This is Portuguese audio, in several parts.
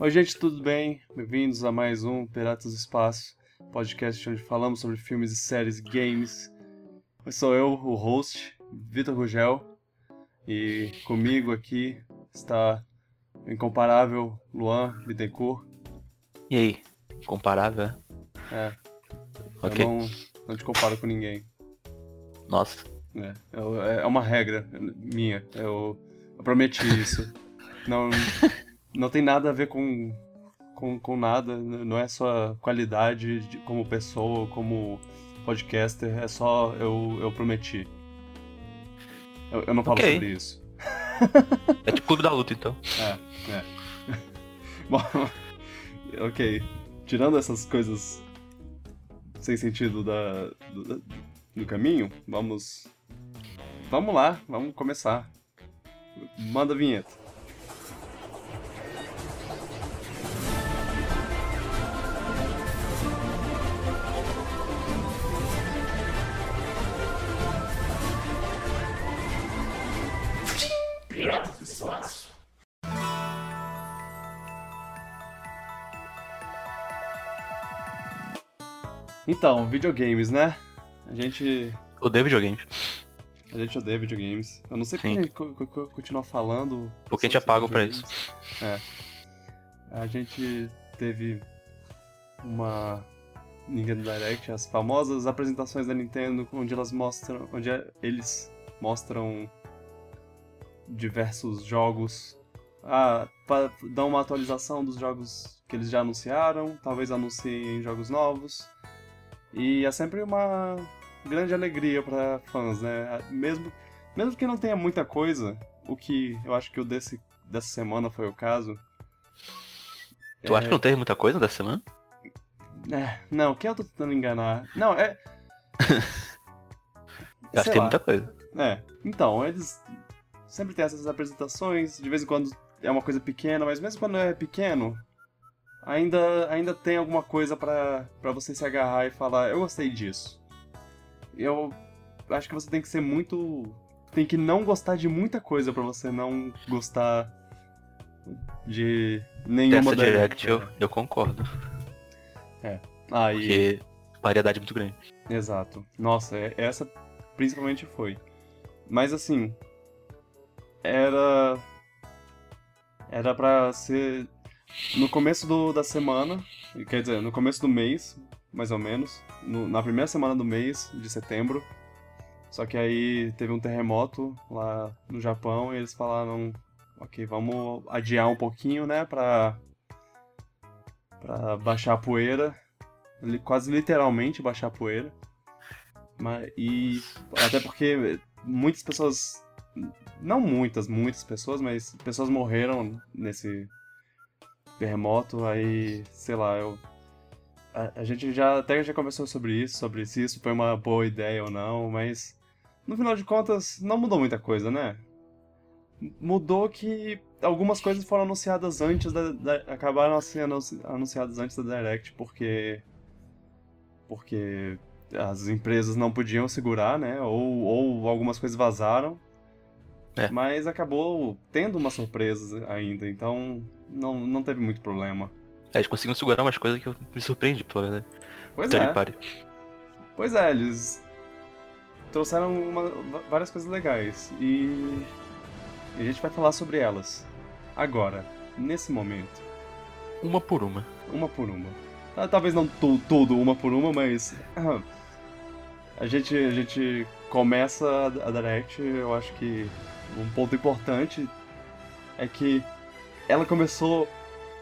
Oi, gente, tudo bem? Bem-vindos a mais um Piratas do Espaço, podcast onde falamos sobre filmes e séries e games. Eu sou eu, o host, Vitor Rugel, e comigo aqui está o incomparável Luan Bittencourt. E aí? Comparável? É. Ok. Eu não, não te comparo com ninguém. Nossa. É, eu- é uma regra minha. Eu, eu prometi isso. não, não tem nada a ver com, com, com nada. Não é só qualidade de- como pessoa, como podcaster. É só eu, eu prometi. Eu, eu não falo Ok. sobre isso. É tipo Clube da Luta, então. É, é. Bom, ok. Tirando essas coisas sem sentido da, do, do caminho, vamos. Vamos lá, vamos começar. Manda a vinheta. Então, videogames, né? A gente. Odeio videogames. A gente odeia videogames. Eu não sei Sim. que co- co- co- continua falando. Porque a gente é pago pra videogames. É. A gente teve uma Nintendo Direct, as famosas apresentações da Nintendo, onde elas mostram. onde é- eles mostram diversos jogos. Ah, para dar uma atualização dos jogos que eles já anunciaram, talvez anunciem jogos novos. E é sempre uma grande alegria para fãs, né? Mesmo, mesmo que não tenha muita coisa, o que eu acho que o desse, dessa semana foi o caso. Tu acha que não teve muita coisa dessa semana? É, não, quem eu tô tentando enganar? Não, é. Eu acho que tem muita coisa. É, então, eles sempre têm essas apresentações, de vez em quando é uma coisa pequena, mas mesmo quando é pequeno, ainda, ainda tem alguma coisa pra, pra você se agarrar e falar, eu gostei disso. Eu acho que você tem que ser muito. Tem que não gostar de muita coisa pra você não gostar de nenhuma Dessa Direct né? eu, eu concordo. Aí. Porque variedade é muito grande. Exato. Nossa, é- essa principalmente foi. Mas assim, era era pra ser no começo do, da semana, quer dizer, no começo do mês, mais ou menos, no- na primeira semana do mês de setembro. Só que aí teve um terremoto lá no Japão e eles falaram, ok, vamos adiar um pouquinho, né, pra, pra baixar a poeira quase literalmente baixar a poeira. Mas, e até porque muitas pessoas, não muitas, muitas pessoas, mas pessoas morreram nesse terremoto, aí, sei lá, eu a, a gente já até já conversou sobre isso, sobre se isso foi uma boa ideia ou não, mas no final de contas não mudou muita coisa, né? Mudou que algumas coisas foram anunciadas antes da, da- acabaram sendo anunci- anunciadas antes da Direct porque porque as empresas não podiam segurar, né? Ou, ou algumas coisas vazaram. É. Mas acabou tendo uma surpresa ainda, então não, não teve muito problema. É, Eles conseguiram segurar umas coisas que eu me surpreendi, pela verdade. Pois Third é, party. pois é, eles trouxeram uma- várias coisas legais e a gente vai falar sobre elas agora, nesse momento. Uma por uma. Uma por uma. Ah, Talvez não tu- tudo uma por uma, mas. A gente, a gente começa a a Direct, eu acho que um ponto importante é que ela começou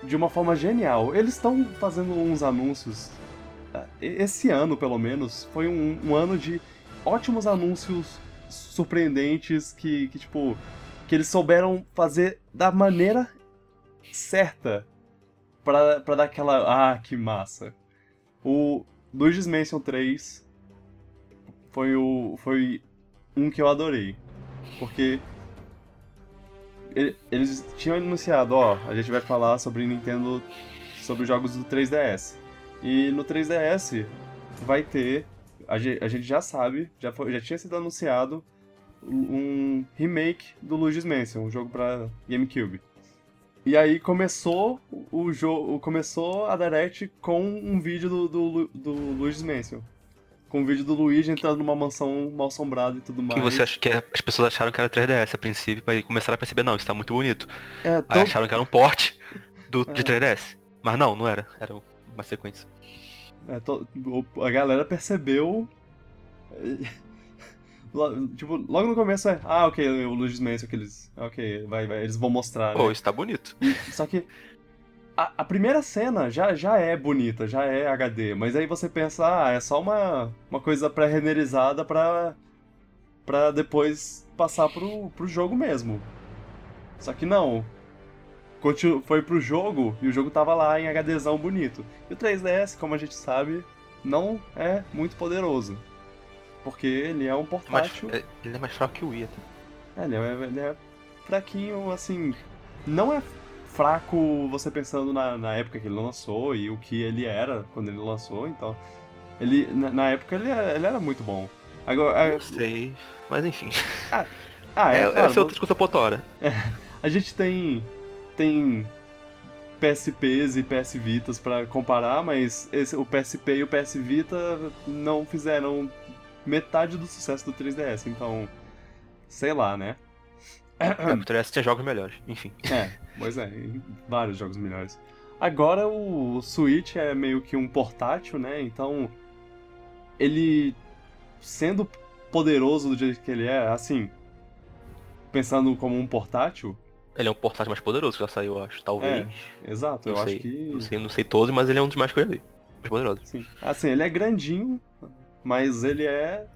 de uma forma genial. Eles estão fazendo uns anúncios. ah, Esse ano, pelo menos, foi um, um ano de ótimos anúncios surpreendentes que, que, tipo, que eles souberam fazer da maneira certa pra, pra dar aquela. Ah, que massa. O Luigi's Mansion 3 foi, o, foi um que eu adorei. Porque eles tinham anunciado, ó, a gente vai falar sobre Nintendo, sobre os jogos do 3DS. E no 3DS vai ter, a ge- a gente já sabe, já, foi- já tinha sido anunciado um remake do Luigi's Mansion, um jogo pra GameCube. E aí começou o jogo começou a Direct com um vídeo do, do, do Luigi's Mansion. Com um vídeo do Luigi entrando numa mansão mal assombrada e tudo mais. Que você acha que é- as pessoas acharam que era 3DS a princípio, aí começaram a perceber, não, isso tá muito bonito. É, Aí tão- acharam que era um porte do, É. de 3DS. Mas não, não era. Era uma sequência. É, to- o- a galera percebeu. Tipo, logo no começo é. Ah, ok, o Luigi's Mansion, aqueles. Ok, vai, vai, eles vão mostrar. Pô, Né? isso tá bonito. Só que. A, a primeira cena já, já é bonita, já é HD, mas aí você pensa, ah, é só uma, uma coisa pré-renderizada pra, pra depois passar pro, pro jogo mesmo. Só que não. Continu, foi pro jogo e o jogo tava lá em HDzão bonito. E o 3DS, como a gente sabe, não é muito poderoso. Porque ele é um Mas, portátil. é, ele é mais fraco que o Wii. É, ele é, ele é fraquinho, assim. Não é fraco você pensando na, na época que ele lançou e o que ele era quando ele lançou, então. Ele, na, na época ele era, ele era muito bom. Agora. É- sei. Mas enfim. ah, É, é, é, claro, é outra discussão pra outra hora. A gente tem. Tem. PSPs e PS Vitas pra comparar, mas esse, o PSP e o PS Vita não fizeram metade do sucesso do 3DS, então. Sei lá, né? É, o 3DS tinha jogos melhores. Enfim. É, pois é, vários jogos melhores. Agora o Switch é meio que um portátil, né? Então, ele sendo poderoso do jeito que ele é, assim, pensando como um portátil, Ele é um portátil mais poderoso que já saiu, eu acho. Talvez. exato, eu Não acho sei. que Não sei, não sei todos, mas ele é um dos mais que eu. Mais poderosos. sim. Assim, ele é grandinho, mas ele é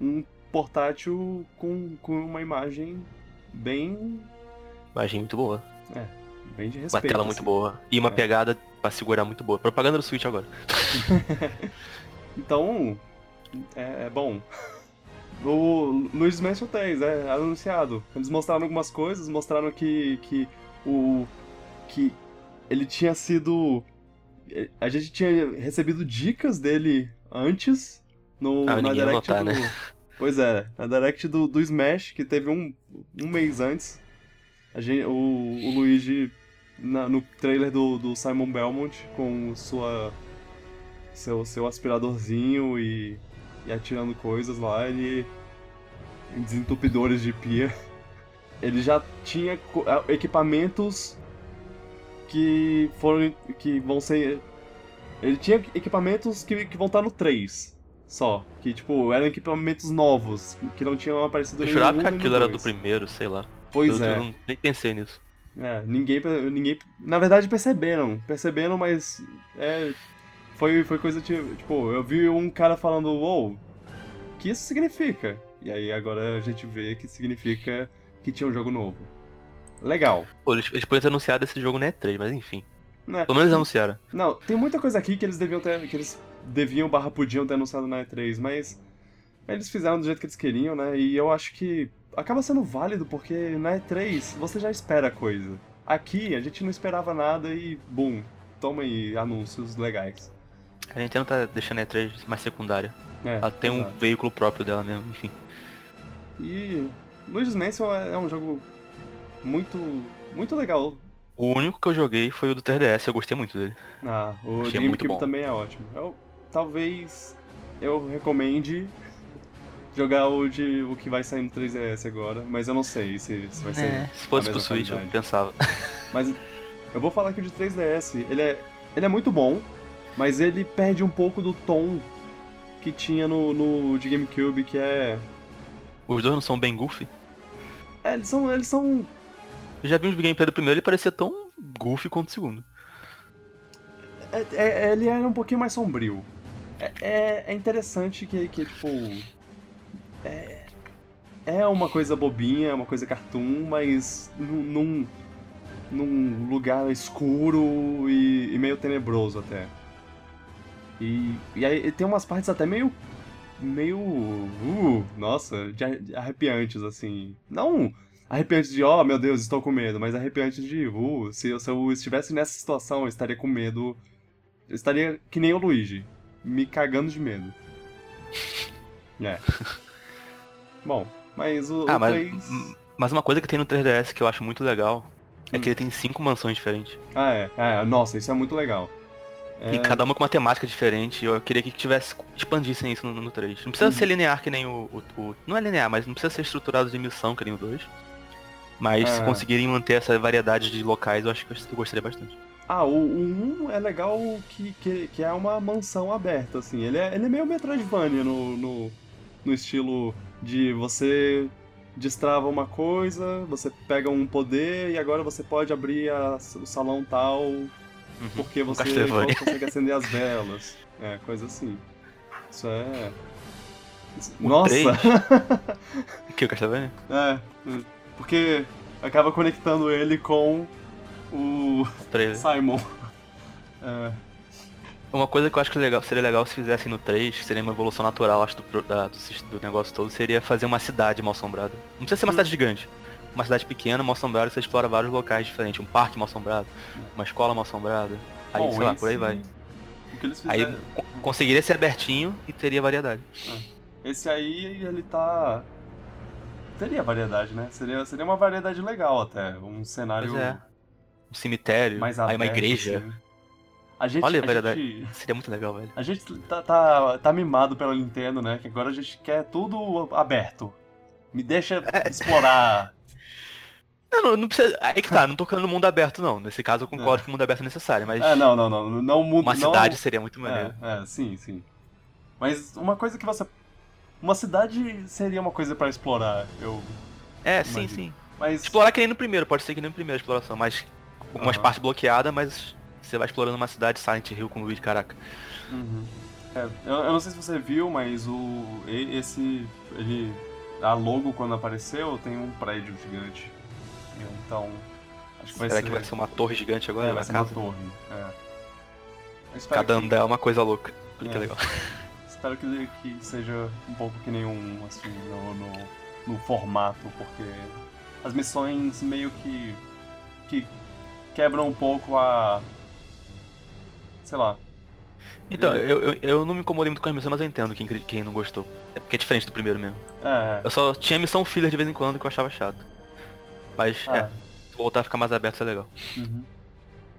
um portátil com, com uma imagem bem Imagem muito boa. bem de Uma respeito. tela muito assim. boa. E uma É. pegada pra segurar muito boa. Propaganda do Switch agora. Então, é, é bom. O Luigi's Mansion 3 é anunciado. Eles mostraram algumas coisas, mostraram que, que o que ele tinha sido a gente tinha recebido dicas dele antes no Ah, na direct notar, do né? Pois é, na direct do, do Smash que teve um, um mês antes. A gente, o, o Luigi na- no trailer do, do Simon Belmont com sua seu, seu aspiradorzinho e, e atirando coisas lá, ele. desentupidores de pia. Ele já tinha equipamentos que foram. que vão ser. Ele tinha equipamentos que, que vão estar no 3 só. Que, tipo, eram equipamentos novos, que não tinham aparecido Eu jurava que aquilo era do primeiro, sei lá. Pois eu, é. eu nem pensei nisso. É, ninguém, ninguém. Na verdade, perceberam. Perceberam, mas. É. Foi, foi coisa tipo. Tipo, eu vi um cara falando, uou, o que isso significa? E aí agora a gente vê que significa que tinha um jogo novo. Legal. Pô, eles, eles podiam ter anunciado esse jogo na E3, mas enfim. Né? Pelo menos eles anunciaram. Não, tem muita coisa aqui que eles deviam ter. que eles deviam barra podiam ter anunciado na E3, mas. Eles fizeram do jeito que eles queriam, né? E eu acho que acaba sendo válido, porque na E3 você já espera coisa. Aqui a gente não esperava nada e, bum, toma aí anúncios legais. A Nintendo tá deixando a E3 mais secundária. É, Ela tem um exato. veículo próprio dela mesmo, enfim. E Luigi's Mansion é é um jogo muito, muito legal. O único que eu joguei foi o do 3DS, eu gostei muito dele. Ah, o Achei GameCube também é ótimo. Eu, talvez eu recomende jogar o, de, o que vai sair no 3DS agora, mas eu não sei se, se vai ser. É, se fosse pro Switch, eu pensava. Mas eu vou falar que o de 3DS, ele é, ele é muito bom, mas ele perde um pouco do tom que tinha no, no de GameCube, que é. Os dois não são bem goofy. é, eles são. Eles são. Eu já vi uns gameplay do primeiro e parecia tão goofy quanto o segundo. é- é- ele era um pouquinho mais sombrio. É, é, é interessante que, que, tipo. É, é uma coisa bobinha, é uma coisa cartoon, mas num, num, lugar escuro e, e meio tenebroso até. E, e aí tem umas partes até meio. meio. Uh, nossa, de arrepiantes, assim. Não arrepiantes de, oh meu Deus, estou com medo, mas arrepiantes de, uh, se, eu- se eu estivesse nessa situação, eu estaria com medo. Eu estaria que nem o Luigi, me cagando de medo. É. Bom, mas o, Ah, o mas, 3... mas uma coisa que tem no 3DS que eu acho muito legal é que ele tem cinco mansões diferentes. Ah, é. é. Nossa, isso é muito legal. E cada uma com uma temática diferente. Eu queria que tivesse expandissem isso no, no 3. Não precisa Uhum. ser linear que nem o, o- o- Não é linear, mas não precisa ser estruturado de missão que nem o 2. Mas se É. conseguirem manter essa variedade de locais, eu acho que eu gostaria bastante. Ah, o, o 1 é legal que, que, que é uma mansão aberta, assim. Ele é, ele é meio Metroidvania no, no, no estilo de você destrava uma coisa, você pega um poder e agora você pode abrir a- o salão tal porque você consegue acender as velas. É, coisa assim. Isso é. O Nossa! 3? O que, o Castlevania? é, porque acaba conectando ele com o O 3. Simon. É, Uma coisa que eu acho que legal, seria legal se fizessem no 3, que seria uma evolução natural, acho, do, da- do, do negócio todo, seria fazer uma cidade mal assombrada. Não precisa ser uma Hum. cidade gigante. Uma cidade pequena, mal assombrada, você explora vários locais diferentes. Um parque mal assombrado, uma escola mal assombrada. Aí, bom, sei lá, por aí vai. Que eles Aí co- conseguiria ser abertinho e teria variedade. Esse aí, ele tá. Teria variedade, né? Seria, seria uma variedade legal até. Um cenário Pois é. Um cemitério, mais aí aberto. uma igreja. assim. A gente, Olha a variedade. gente, Seria muito legal, velho. a gente tá, tá, tá mimado pela Nintendo, né? Que agora a gente quer tudo aberto. Me deixa É. explorar. Não, não, não precisa. Aí que tá, não tô no mundo aberto, não. Nesse caso eu concordo que o mundo aberto é necessário, mas É, não, não, não. Não muda. uma não... cidade seria muito maneiro. É, é, sim, sim. Mas uma coisa que você. Uma cidade seria uma coisa pra explorar. Eu. É, sim, Imagina. sim. Mas. Explorar que nem no primeiro, pode ser que nem no primeiro exploração, mas algumas Aham. partes bloqueadas, mas você vai explorando uma cidade Silent Hill com o Luigi, caraca. Uhum. É, eu, eu não sei se você viu, mas o. Esse. Ele. A logo quando apareceu tem um prédio gigante. Então. Acho que vai Será ser. que vai ser uma torre gigante agora? é, vai ser uma casa? torre. É. Cada que- andar é uma coisa louca. Olha que É. legal. Espero que, que seja um pouco que nem um, assim, no, no, no formato, porque as missões meio que. que quebram um pouco a. sei lá. Então, eu, eu, eu não me incomodei muito com as missões, mas eu entendo quem, quem não gostou. É porque é diferente do primeiro mesmo. É. Eu só tinha missão filler de vez em quando que eu achava chato. Mas, Ah, é, se voltar a ficar mais aberto, isso é legal. uhum.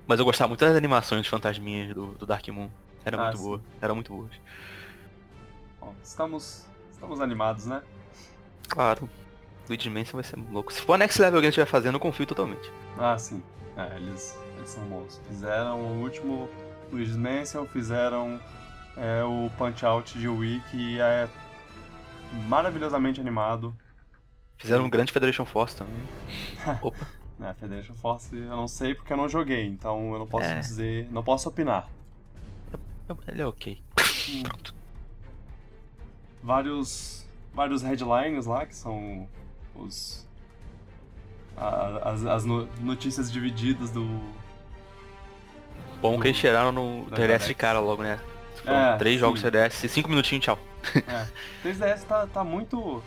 Mas eu gostava muito das animações de fantasminhas do, do Dark Moon. Era Ah, muito sim. boa. Era muito boa. Bom, estamos. estamos animados, né? Claro. Luigi Mansion vai ser louco. Se for a Next Level que a gente estiver fazendo, eu confio totalmente. Ah, sim. É, eles, eles são bons. Fizeram o último Luigi's Mansion, fizeram é, o Punch Out de Wii, que é maravilhosamente animado. Fizeram um grande Federation Force também. Opa. É, Federation Force eu não sei porque eu não joguei, então eu não posso É. dizer, não posso opinar. Ele é ok. Hum. Vários, vários headlines lá, que são os as, as no- notícias divididas do... Bom que eles tiraram no 3DS de cara logo, né? É, três sim. jogos 3DS, cinco minutinhos, tchau. É, 3DS tá, tá muito...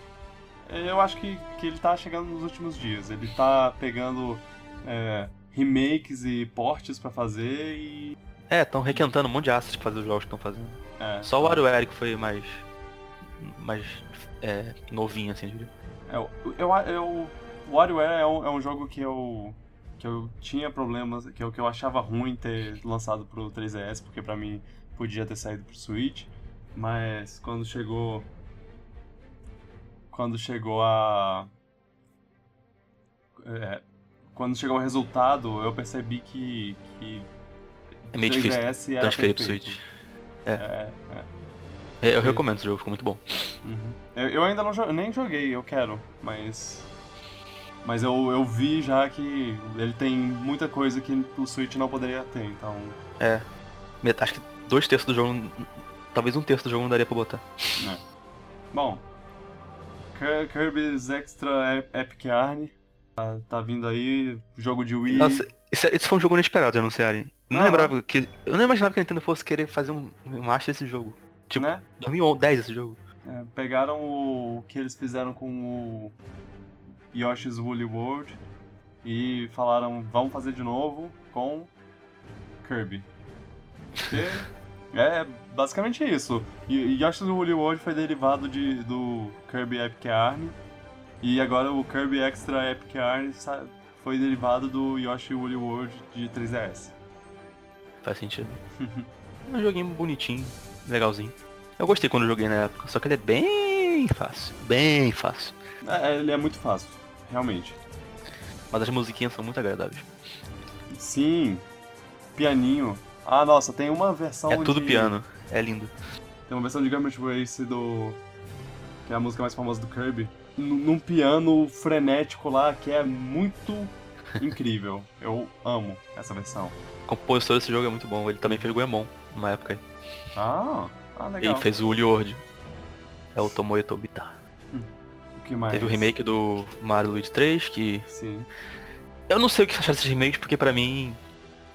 Eu acho que, que ele tá chegando nos últimos dias. Ele tá pegando é, remakes e portes pra fazer e... É, estão requentando um monte de assets pra fazer os jogos que estão fazendo. É, Só o WarioWare que foi mais. mais. É, novinho, assim, eu diria. É, eu, eu, eu, o WarioWare é um, é um jogo que eu, que eu tinha problemas, que eu, que eu achava ruim ter lançado pro 3DS, porque pra mim podia ter saído pro Switch, mas quando chegou. Quando chegou a. é, quando chegou o resultado, eu percebi que. que É meio difícil 3DS era transferir pro perfeito. Switch. É, é. É, Eu Sim. recomendo esse jogo, ficou muito bom. Uhum. Eu, eu ainda não nem joguei, eu quero, mas. Mas eu, eu vi já que ele tem muita coisa que o Switch não poderia ter, então. É. Acho que dois terços do jogo. Talvez um terço do jogo não daria pra botar. Bom. Kir- Kirby's Extra Ep- Epic Yarn. Tá, tá vindo aí, jogo de Wii. Nossa, isso, isso foi um jogo inesperado de anunciarem. Não lembrava que. Eu não imaginava que a Nintendo fosse querer fazer um um desse jogo. Tipo, né? 2010 esse jogo. É, pegaram o que eles fizeram com o Yoshi's Woolly World e falaram, vamos fazer de novo com Kirby. Porque é basicamente isso. E Yoshi's Woolly World foi derivado de, do Kirby Epic Yarn e agora o Kirby Extra Epic sa- foi derivado do Yoshi Woolly World de 3DS. Faz sentido. é um joguinho bonitinho, legalzinho. Eu gostei quando eu joguei na época, só que ele é bem fácil, bem fácil. É, ele é muito fácil, realmente. Mas as musiquinhas são muito agradáveis. Sim, pianinho. Ah, nossa, tem uma versão É tudo de... piano, é lindo. Tem uma versão de Gambit Race do... Que é a música mais famosa do Kirby. Num piano frenético lá, que é muito incrível. Eu amo essa versão. O compositor desse jogo é muito bom, ele também fez Goemon, numa época aí. Ah, ah E legal. fez o Uli World. É o Tomoe Tobita. Que mais? Teve o remake do Mario Luigi 3, que Sim. Eu não sei o que achar desses remakes, porque pra mim.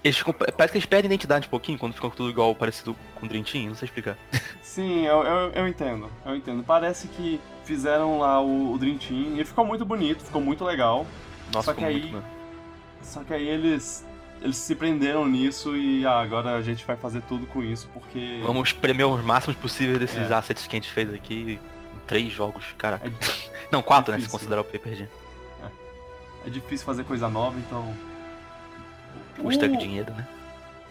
Eles ficam, parece que eles perdem identidade um pouquinho quando ficam tudo igual, parecido com o Dream Team, não sei explicar. Sim, eu, eu, eu entendo, eu entendo. Parece que fizeram lá o, o Dream Team e ficou muito bonito, ficou muito legal. Nossa, Só que aí- muito. Só que aí eles, eles se prenderam nisso e ah, agora a gente vai fazer tudo com isso porque. Vamos espremer os máximos possíveis desses É. assets que a gente fez aqui três jogos, caraca. É, Não, quatro, né? Se difícil. considerar o Paper Jam. é difícil fazer coisa nova, então. Custa O- dinheiro, né?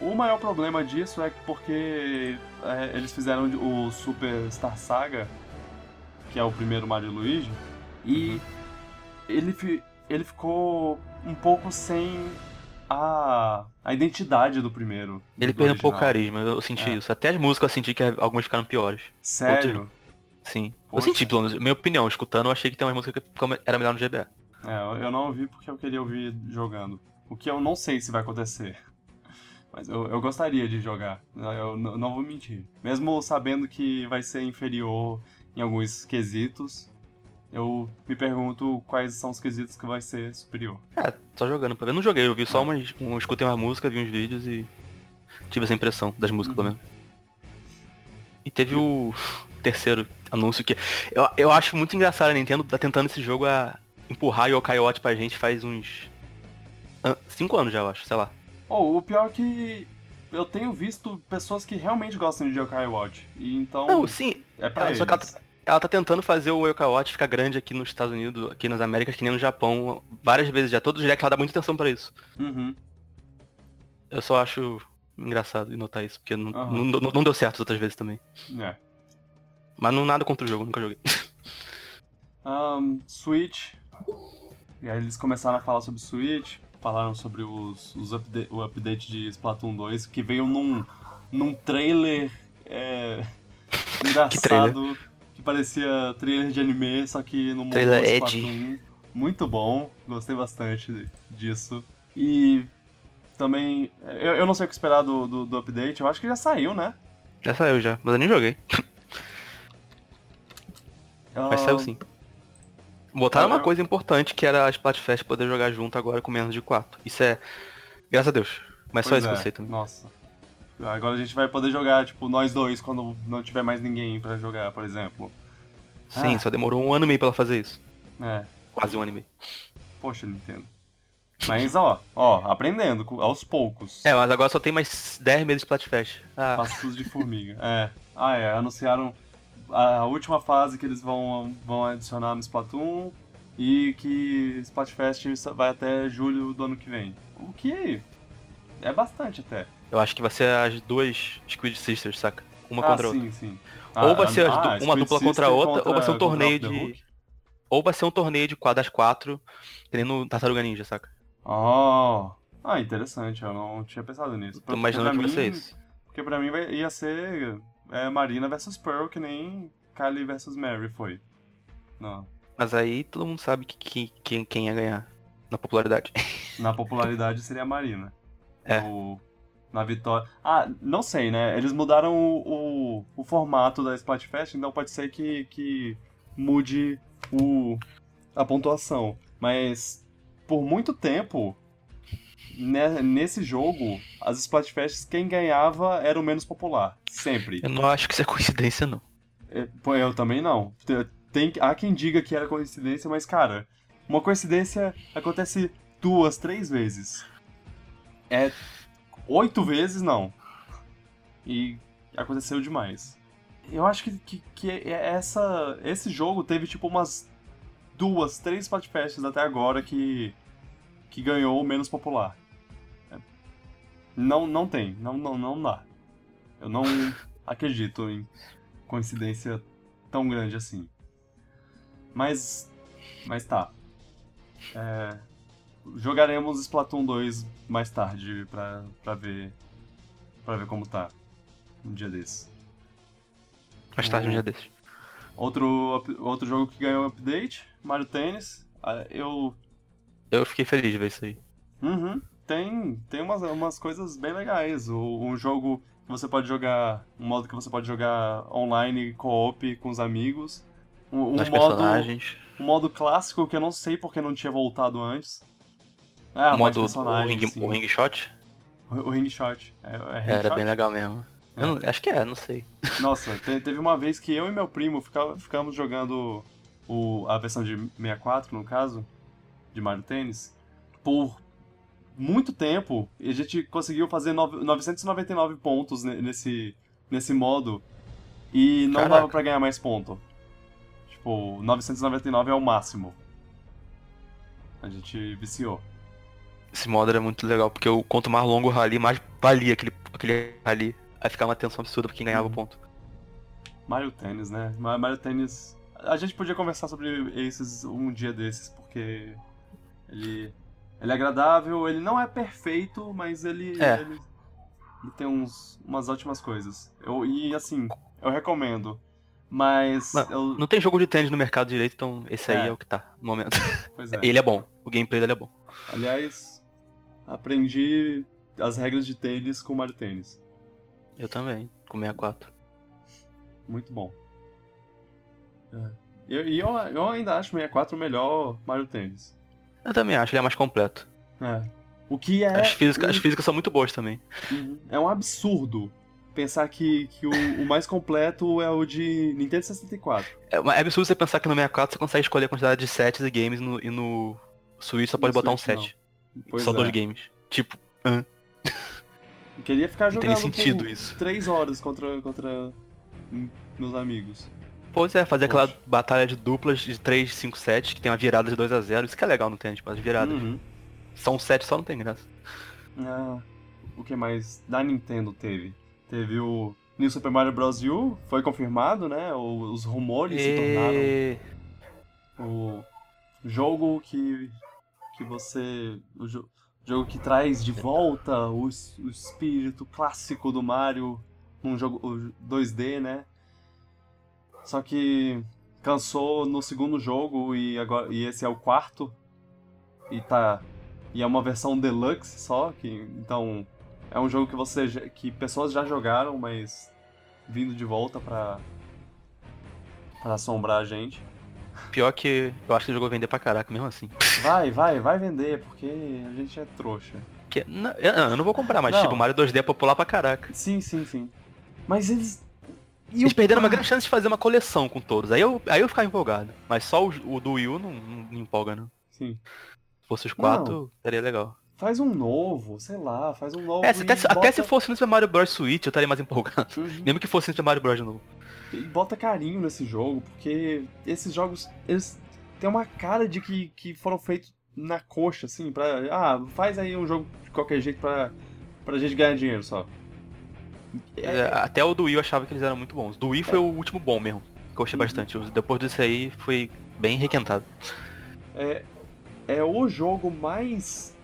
O maior problema disso é porque é, eles fizeram o Super Star Saga, que é o primeiro Mario e Luigi, e Uhum. ele, fi- ele ficou um pouco sem a, a identidade do primeiro. Ele perdeu um pouco o carisma, eu senti É. isso. Até as músicas eu senti que algumas ficaram piores. Sério? Sim. Poxa. Eu senti, pelo menos, minha opinião, escutando, eu achei que tem umas músicas que era melhor no GBA. É, eu- não ouvi porque eu queria ouvir jogando. O que eu não sei se vai acontecer. Mas eu, eu gostaria de jogar. Eu não vou mentir. Mesmo sabendo que vai ser inferior em alguns quesitos, eu me pergunto quais são os quesitos que vai ser superior. É, só jogando. Eu não joguei, eu vi só umas. Um, escutei umas músicas, vi uns vídeos e. Tive essa impressão das músicas, pelo Uhum. menos. E teve o terceiro anúncio que. Eu, eu acho muito engraçado, a Nintendo tá tentando esse jogo a empurrar o Yokai Watch pra gente faz uns. cinco anos já, eu acho, sei lá. Oh, o pior é que eu tenho visto pessoas que realmente gostam de Yokai Watch. E então Não, sim, é pra ela- eles. só que ela, tá- ela tá tentando fazer o Yokai Watch ficar grande aqui nos Estados Unidos, aqui nas Américas, que nem no Japão, várias vezes já. Todo direct ela dá muita atenção pra isso. Uhum. Eu só acho engraçado notar isso, porque não, Aham. não, não- não deu certo as outras vezes também. É. Mas não nada contra o jogo, nunca joguei. Ahn, Switch. E aí eles começaram a falar sobre Switch, falaram sobre os, os upda- o update de Splatoon 2, que veio num, num trailer é, engraçado, que, parecia trailer de anime, só que no mundo Trailer do edgy. Splatoon. Muito bom, gostei bastante disso. E também, eu, eu não sei o que esperar do, do, do update, eu acho que já saiu, né? Já saiu já, mas eu nem joguei. Mas Ah, saiu sim. Botaram Ah, uma eu- coisa importante que era a Splatfest poder jogar junto agora com menos de 4. Isso é. Graças a Deus. Mas só Pois isso que é, eu sei também. Nossa. Agora a gente vai poder jogar, tipo, nós dois quando não tiver mais ninguém pra jogar, por exemplo. Sim, Ah. só demorou um ano e meio pra ela fazer isso. É, Quase um ano e meio. poxa, Nintendo. Mas, ó, ó, aprendendo, aos poucos. É, mas agora só tem mais 10 meses de Splatfest. Ah, Passos de formiga. É. Ah, é, anunciaram a última fase que eles vão, vão adicionar no Splatoon e que Splatfest vai até julho do ano que vem. O que é bastante até. eu acho que vai ser as duas Squid Sisters, saca? Uma ah, contra a outra. sim, sim. Ou vai Ah, ser as du- ah, uma dupla contra a outra, ou vai ser um contra torneio de. Ou vai ser um torneio de quadro das quatro, que nem no Tartaruga Ninja, saca? Oh. Ah, interessante, eu não tinha pensado nisso. Tô imaginando que pra vai ser mim- isso. Porque pra mim ia ser é, Marina versus Pearl, que nem Kylie versus Mary foi. Não. Mas aí todo mundo sabe que, que- quem, ia ganhar na popularidade. Na popularidade seria a Marina. É. O- na vitória. Ah, não sei, né? Eles mudaram o, o, o formato da Splatfest, então pode ser que, que mude o, a pontuação. Mas por muito tempo, né, nesse jogo, as Splatfests, quem ganhava era o menos popular. Sempre. Eu não acho que isso é coincidência, não. É, pô, eu também não. Te- Tem, há quem diga que era coincidência, mas, cara, uma coincidência acontece duas, três vezes. É. Oito vezes, não. E aconteceu demais. Eu acho que, que, que é- essa, esse jogo teve, tipo, umas duas, três Splatfests até agora que. Que ganhou o menos popular. É, não, não tem, não, não, não dá. Eu não acredito em coincidência tão grande assim. Mas, mas tá. É, jogaremos Splatoon 2 mais tarde pra, pra ver pra ver como tá um dia desses. Mais tarde um dia desses. Outro, outro jogo que ganhou update, Mario Tennis. Ah, eu. Eu fiquei feliz de ver isso aí. Uhum. Tem, tem umas, umas coisas bem legais. O, um jogo que você pode jogar. Um modo que você pode jogar online, co-op com os amigos. Um, um modo, personagens. um modo clássico que eu não sei porque não tinha voltado antes. Ah, o modo o ring, o ring shot? O, o ring shot. É, é ring Era shot? bem legal mesmo. É. Não, acho que é, não sei. Nossa, te- teve uma vez que eu e meu primo fica- ficamos jogando o, a versão de 64, no caso, de Mario Tennis, por muito tempo. A gente conseguiu fazer nove- 999 pontos ne- nesse, nesse modo. E não Caraca. dava pra ganhar mais ponto. Tipo, 999 é o máximo. A gente viciou. Esse modo era muito legal, porque o quanto mais longo o rally, mais valia aquele, aquele rally. Aí ficava uma tensão absurda pra quem ganhava ponto. Mario Tennis, né? Ma- Mario Tennis. A gente podia conversar sobre esses um dia desses, porque ele, ele é agradável, ele não é perfeito, mas ele, É. ele, ele tem uns, umas ótimas coisas. Eu, e assim, eu recomendo. Mas Não, eu. Não tem jogo de tênis no mercado direito, então esse aí É. é, o que tá no momento. É. Ele é bom, o gameplay dele é bom. Aliás, aprendi as regras de tênis com Mario Tênis. Eu também, com 64. Muito bom. É. E eu, eu, eu ainda acho o 64 o melhor Mario Tênis. Eu também acho, ele é mais completo. É. O que é. as, físicas, um- as físicas são muito boas também. É um absurdo pensar que, que o, o mais completo é o de Nintendo 64. É, é absurdo você pensar que no 64 você consegue escolher a quantidade de sets e games no- e no Switch só pode No botar um set. Só é. dois games. Tipo, Eu queria ficar Não tem jogando sentido por isso. três horas contra, contra hum, meus amigos. Pois é, fazer aquela Poxa. batalha de duplas de 3, 5 sets, que tem uma virada de 2 a 0 Isso que é legal no tênis, tipo, as viradas. Uhum. Um set só não tem graça. Ah, o que mais da Nintendo teve? Teve o New Super Mario Bros. U, foi confirmado, né? Os rumores se tornaram E... o jogo que que você o jo- jogo que traz de volta o, o espírito clássico do Mario num jogo o 2D, né? Só que cansou no segundo jogo e agora e esse é o quarto e tá e é uma versão deluxe só que então é um jogo que você já- que pessoas já jogaram, mas vindo de volta pra para assombrar a gente. Pior que eu acho que o jogo vai vender pra caraca mesmo assim. Vai, vai, vai vender, porque a gente é trouxa. Que, não, eu, eu não vou comprar, mas Não. tipo, Mario 2D é popular pra caraca. Sim, sim, sim. Mas eles. E Eles o- perderam uma grande chance de fazer uma coleção com todos. Aí eu, aí eu ficava empolgado. Mas só o, o do Wii U não, não me empolga, não. Sim. Se fosse os quatro, seria legal. Faz um novo, sei lá, faz um novo. É, se até, se- bota, até se fosse no Super Mario Bros. Switch, eu estaria mais empolgado. Uhum. Mesmo que fosse no Super Mario Bros. de novo. E bota carinho nesse jogo, porque esses jogos, eles têm uma cara de que, que foram feitos na coxa, assim, pra. Ah, faz aí um jogo de qualquer jeito pra, pra gente ganhar dinheiro só. É, até o do Wii eu achava que eles eram muito bons. Do Wii foi o último bom mesmo. Que eu gostei Uhum. bastante. Depois disso aí foi bem requentado. é, é o jogo mais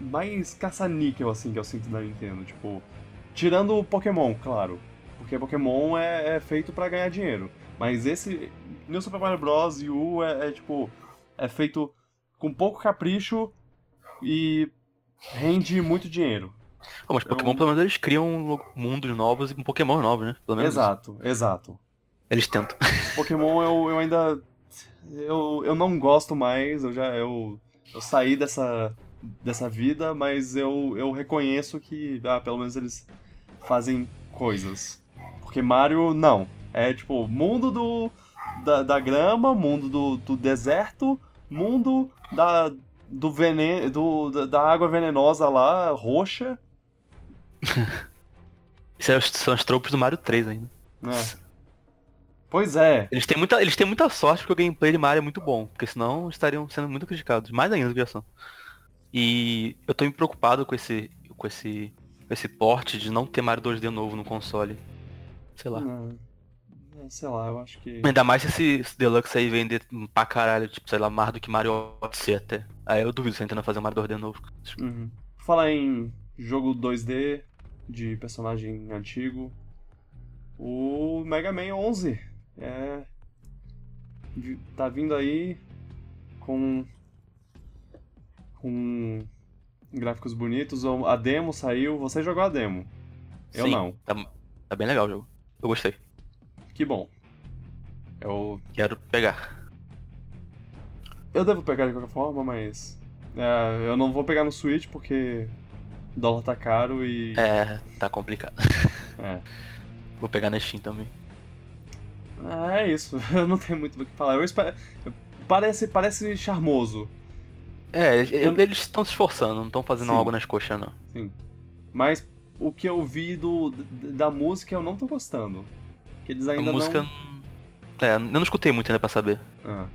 mais caça-níquel assim que eu sinto da Nintendo, tipo, tirando o Pokémon, claro, porque Pokémon é, é feito pra ganhar dinheiro, mas esse New Super Mario Bros. U é, é, tipo é feito com pouco capricho e rende muito dinheiro. Pô, mas Pokémon, Eu- pelo menos, eles criam mundos novos e com Pokémon novos, né? Pelo menos Exato, exato. eles tentam. Pokémon eu, eu ainda. Eu, eu não gosto mais, eu já. Eu, eu saí dessa, dessa vida, mas eu, eu reconheço que, ah, pelo menos eles fazem coisas. Porque Mario, não. É tipo, mundo do, da, da grama, mundo do, do deserto, mundo da, do veneno, do, da água venenosa lá, roxa. Isso é são os tropos do Mario 3 ainda. Né? Pois é. Eles têm, muita, eles têm muita sorte porque o gameplay de Mario é muito bom. Porque senão estariam sendo muito criticados. Mais ainda do que são. E eu tô me preocupado com esse. com esse. com esse porte de não ter Mario 2D novo no console. Sei lá. Não, é, sei lá, eu acho que. Ainda mais se esse, esse Deluxe aí vender pra caralho, tipo, sei lá, mais do que Mario Odyssey até. Aí eu duvido você tentando fazer um Mario 2D novo. Uhum. Falar em jogo 2D de personagem antigo. O Mega Man 11 é tá vindo aí com com gráficos bonitos. A demo saiu. Você jogou a demo? Eu Sim, não. Tá, tá bem legal o jogo. Eu gostei. Que bom. Eu Quero pegar. eu devo pegar de qualquer forma, mas é, eu não vou pegar no Switch porque o dólar tá caro e É, tá complicado. é. Vou pegar na Steam também. Ah, é isso. Eu não tenho muito do que falar. Eu espero... Parece, parece charmoso. É, eles- eles estão se esforçando, não estão fazendo Sim. algo nas coxas, não. Mas o que eu vi do, da música eu não tô gostando. Que eles A ainda música. não. É, eu não escutei muito ainda pra saber. Ah.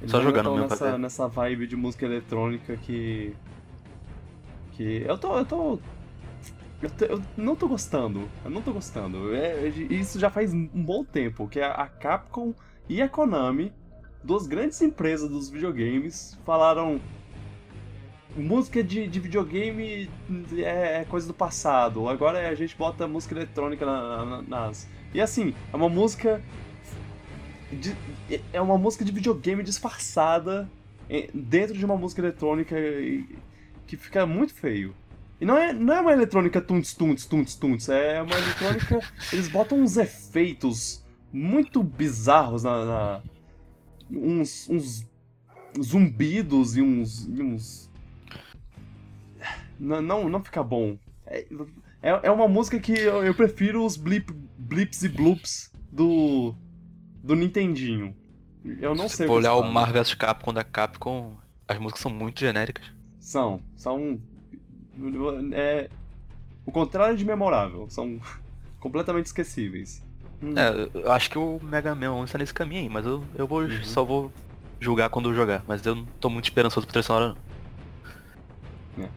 Eles Só jogando mesmo nessa, nessa vibe de música eletrônica que. Que. Eu tô. Eu tô. Eu, tô- eu não tô gostando. Eu não tô gostando. É, é isso já faz um bom tempo que a, a Capcom e a Konami, duas grandes empresas dos videogames, falaram. Música de, de videogame é, é coisa do passado. Agora a gente bota música eletrônica na- na- nas. E assim, é uma música de- é uma música de videogame disfarçada dentro de uma música eletrônica que fica muito feio. E não é, não é uma eletrônica tunts, tunts, tunts, tunts. É uma eletrônica. eles botam uns efeitos muito bizarros na. na- uns, uns zumbidos e uns. e uns não, não, não fica bom. É, é, é uma música que eu, eu prefiro os blip, blips e bloops do. do Nintendinho. Eu não Se sei que olhar se o. Marvel vs Capcom da Capcom, as músicas são muito genéricas. São. São. É. O contrário de memorável. São completamente esquecíveis. Hum, É, eu acho que o Mega Man 11 tá nesse caminho aí, mas eu, eu vou, Uhum. só vou julgar quando eu jogar. Mas eu não tô muito esperançoso pra trilha sonora, não.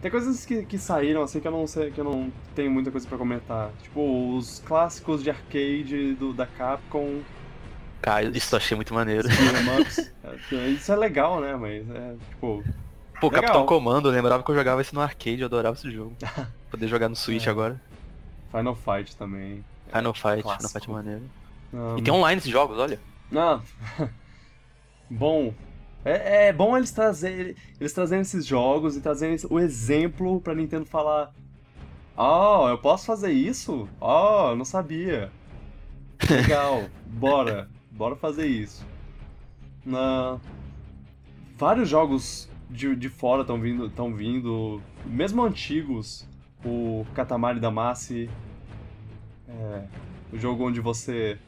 Tem coisas que, que saíram assim que eu não sei, que eu não tenho muita coisa pra comentar. Tipo, os clássicos de arcade do, da Capcom, Cara, isso eu achei muito maneiro. ups. É, Isso é legal, né? Mas é tipo. Pô, Legal. Capitão Comando, eu lembrava que eu jogava esse no arcade, eu adorava esse jogo. Poder jogar no Switch É. agora. Final Fight também. Final Fight, Final clássico. Fight maneiro. Um, E tem online esses jogos, olha. Ah, bom. É, é bom eles trazerem eles trazerem esses jogos e trazerem o exemplo pra Nintendo falar. Oh, eu posso fazer isso? Oh, eu não sabia. Legal, bora, bora fazer isso. Na... Vários jogos de, de fora estão vindo, estão vindo, mesmo antigos. O Katamari Damacy, é, o jogo onde você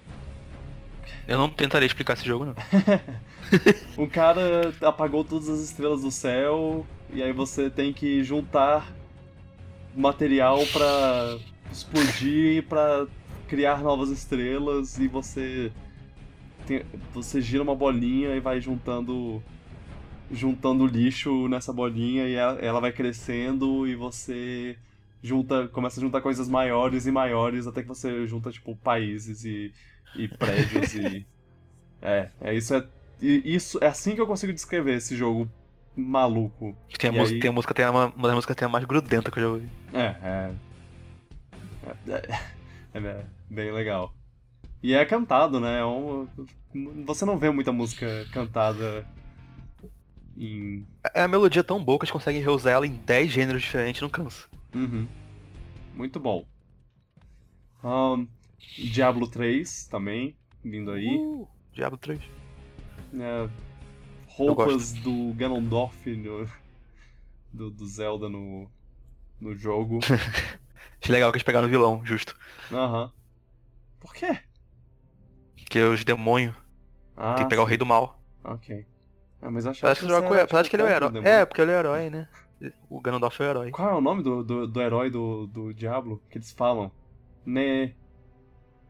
Eu não tentarei explicar esse jogo, não. Um cara apagou todas as estrelas do céu e aí você tem que juntar material pra explodir pra criar novas estrelas e você tem- você gira uma bolinha e vai juntando juntando lixo nessa bolinha e ela, ela vai crescendo e você junta começa a juntar coisas maiores e maiores até que você junta tipo países e, e prédios e é, é isso é isso é assim que eu consigo descrever esse jogo maluco. Tem a, música, aí- tem a música tem uma, uma das músicas tem a mais grudenta que eu já ouvi. É, é. É, é- é bem legal. E é cantado, né? É um- você não vê muita música cantada em. É a melodia tão boa que eles conseguem reusar ela em 10 gêneros diferentes, não cansa. Uhum. Muito bom. Ahn, Diablo 3 também, vindo aí. Uh, Diablo 3. É, roupas do Ganondorf no- do, do Zelda no, no jogo. Achei legal que eles pegaram o vilão, justo. Aham. Por quê? Porque os demônios Ah, tem que pegar o rei do mal. Ok. Ah, mas eu achava Parece que, ele. Apesar de que ele é o era, herói. tipo, É, porque ele é o herói, né? O Ganondorf é o herói. Qual é o nome do, do, do herói do, do Diablo que eles falam? Ne...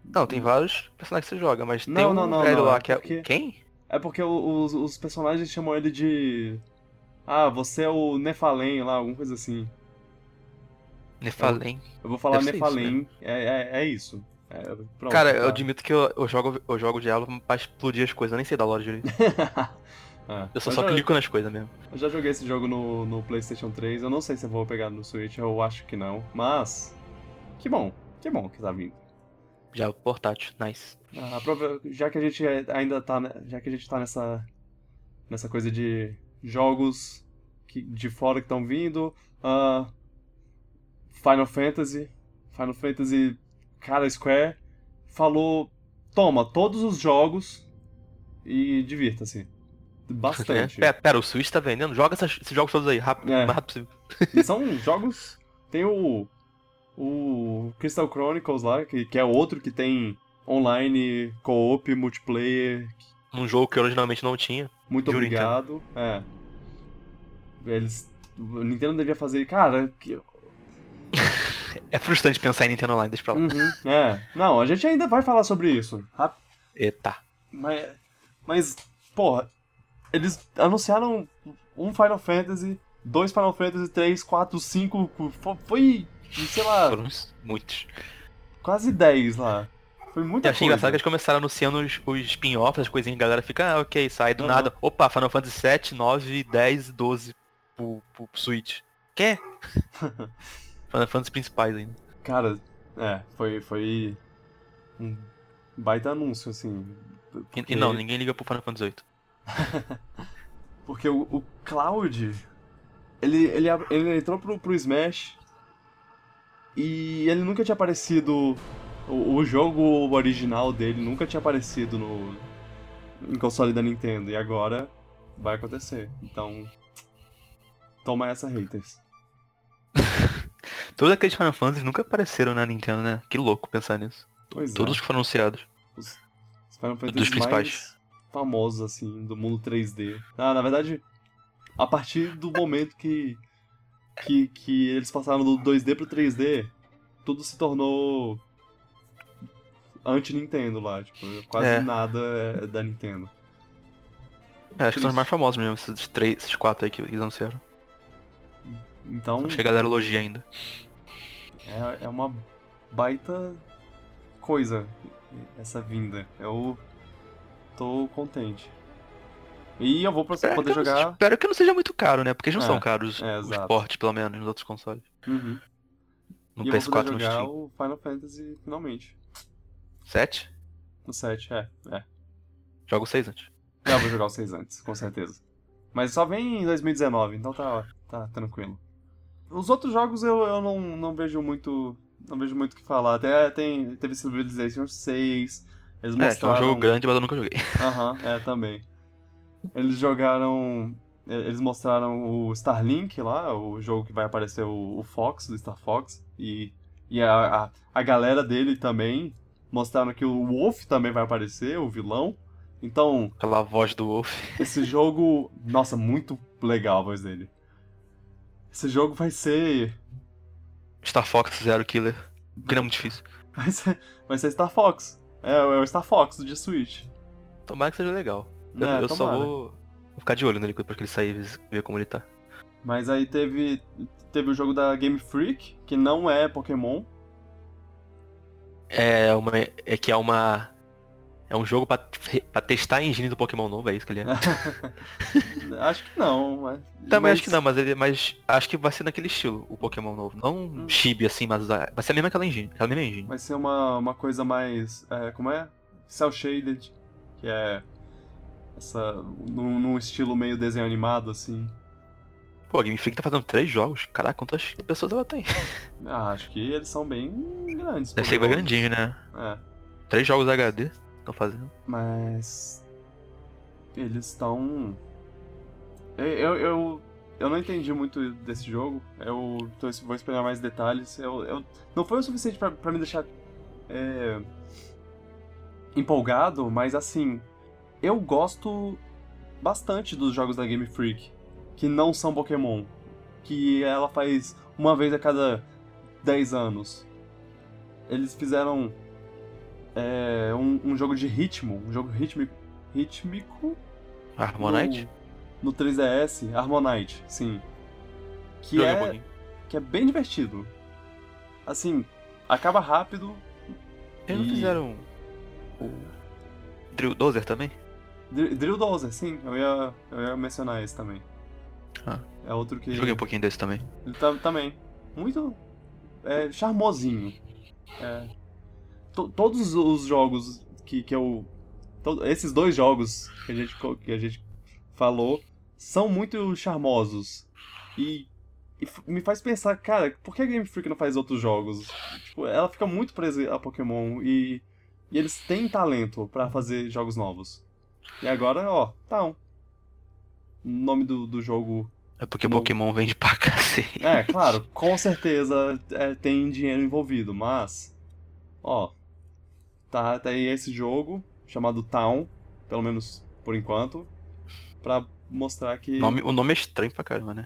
Não, tem vários personagens que você joga, mas Não, tem não, um não, velho não, lá é que é. porque- Quem? É porque os, os personagens chamam ele de. Ah, você é o Nefalém lá, alguma coisa assim. Nefalém. Eu vou falar Deve ser isso Nefalém, é, é, é isso. É, pronto, Cara, tá. eu admito que eu, eu jogo, eu jogo Diablo pra explodir as coisas, eu nem sei da lore direito. É, Eu só, mas só já- clico nas coisas mesmo. Eu já joguei esse jogo no, no PlayStation 3. Eu não sei se eu vou pegar no Switch, eu acho que não. Mas. Que bom, que bom que tá vindo. Já portátil, nice. Ah, aprove- já que a gente é- ainda tá. Já que a gente tá nessa. Nessa coisa de jogos que, de fora que estão vindo. ah, Final Fantasy. Final Fantasy. Cara, Square falou. Toma, todos os jogos e divirta-se. Bastante. Pera, pera, o Switch tá vendendo? Joga essas- esses jogos todos aí, rápido, É. mais rápido possível. São jogos. Tem o. O Crystal Chronicles lá, que, que é outro que tem online, co-op, multiplayer. Um jogo que originalmente não tinha. Muito obrigado. É. Eles. O Nintendo devia fazer. Cara, que. É frustrante pensar em Nintendo Online, deixa pra lá. Uhum, é. Não, a gente ainda vai falar sobre isso. Eita. Mas. Mas, porra. Eles anunciaram um Final Fantasy, dois Final Fantasy, três, quatro, cinco. fo- Foi. Sei lá, Foram muitos. quase 10 lá. Foi muita Eu achei coisa. engraçado que eles começaram anunciando os, os spin-offs, as coisinhas, a galera fica, ah, ok, sai do Aham. nada. Opa, Final Fantasy 7, 9, 10 e 12 pro, pro Switch. Quer? Final Fantasy principais ainda. Cara, é, foi, foi um baita anúncio, assim. E, Porque, e não, ninguém liga pro Final Fantasy 8. porque o, o Cloud, ele, ele, ele entrou pro, pro Smash e ele nunca tinha aparecido. O, o jogo original dele nunca tinha aparecido no em console da Nintendo. E agora vai acontecer. Então. Toma essa, haters. Todos aqueles Final Fantasy nunca apareceram na Nintendo, né? Que louco pensar nisso. Pois Todos é. que foram anunciados. Os Final Fantasy Dos principais. Famosos, assim, do mundo 3D. Ah, na verdade, a partir do momento que, que, que eles passaram do 2D pro 3D, tudo se tornou anti-Nintendo lá, tipo, quase É. nada é da Nintendo. É, acho que são os mais famosos mesmo, esses três, esses quatro aí que eles anunciaram. Então, Acho que a galera elogia ainda. é, é uma baita coisa essa vinda. Eu tô contente. E eu vou pra Espero poder eu não, jogar. espero que não seja muito caro, né? Porque eles não É, são caros é, os portes, pelo menos, nos outros consoles. Uhum. No e eu vou PS4 poder no jogar o Final Fantasy finalmente. 7? No 7, é. é. Joga o 6 antes. Já vou jogar o 6 antes, com certeza. Mas só vem em 2019, então tá, tá tranquilo. Os outros jogos eu, eu não, não vejo muito. Não vejo muito o que falar. Até tem, teve Civilization 6. Eles É, que é um mostraram. jogo grande, mas eu nunca joguei. Aham, é, também. Eles jogaram. Eles mostraram o Starlink lá, o jogo que vai aparecer o, o Fox, do Star Fox. E, e a, a, a galera dele também. Mostraram que o Wolf também vai aparecer, o vilão. Então, Aquela voz do Wolf. esse jogo. Nossa, muito legal a voz dele. Esse jogo vai ser. Star Fox Zero Killer. Que não é muito difícil. Vai ser, vai ser Star Fox. É, é o Star Fox de Switch. Tomara que seja legal. Eu, É, eu só vou, vou ficar de olho nele depois que ele sair e ver como ele tá. Mas aí teve, teve o jogo da Game Freak, que não é Pokémon. É uma. É que é uma. É um jogo pra, pra testar a engine do Pokémon novo, é isso que ele é. acho que não, mas... Também mas- acho que não, mas ele. Mas acho que vai ser naquele estilo, o Pokémon novo. Não Hum. um chibi assim, mas vai ser a mesma aquela engine. Aquela mesma engine. Vai ser uma, uma coisa mais... É, como é? Cell Shaded, que é... Essa... Num, num estilo meio desenho animado, assim. Pô, a Game Freak tá fazendo três jogos. Caraca, quantas pessoas ela tem? Ah, acho que eles são bem grandes. Deve ser bem grandinho, né? É, Três jogos HD estão fazendo. mas... Eles estão... Eu, eu, eu, não entendi muito desse jogo. Eu tô, vou esperar mais detalhes. Eu, eu, não foi o suficiente pra me deixar é, empolgado, mas assim, eu gosto bastante dos jogos da Game Freak que não são Pokémon, que ela faz uma vez a cada 10 anos. Eles fizeram é, um, um jogo de ritmo, um jogo rítmico, rítmico Harmonite? no 3DS, Harmonite, sim. Que um é, pouquinho. que é bem divertido. Assim, acaba rápido. Eles não E- fizeram o Drill Dozer também? Dr- Drill Dozer, sim, eu ia, eu ia mencionar esse também. Ah. É outro que. Joguei um pouquinho desse também. Ele tá, também. Muito é, charmosinho. É, to- todos os jogos que, que eu. to- esses dois jogos que a, gente, que a gente falou são muito charmosos. E, e me faz pensar, cara, por que a Game Freak não faz outros jogos? Tipo, ela fica muito presa a Pokémon e, e eles têm talento pra fazer jogos novos. E agora, ó, tá. O nome do, do jogo É porque No- Pokémon vende pra cacete. é, claro, com certeza é, tem dinheiro envolvido, mas. Ó. Tá, tá aí esse jogo chamado Town, pelo menos por enquanto, pra mostrar que. O nome, o nome é estranho pra caramba, né?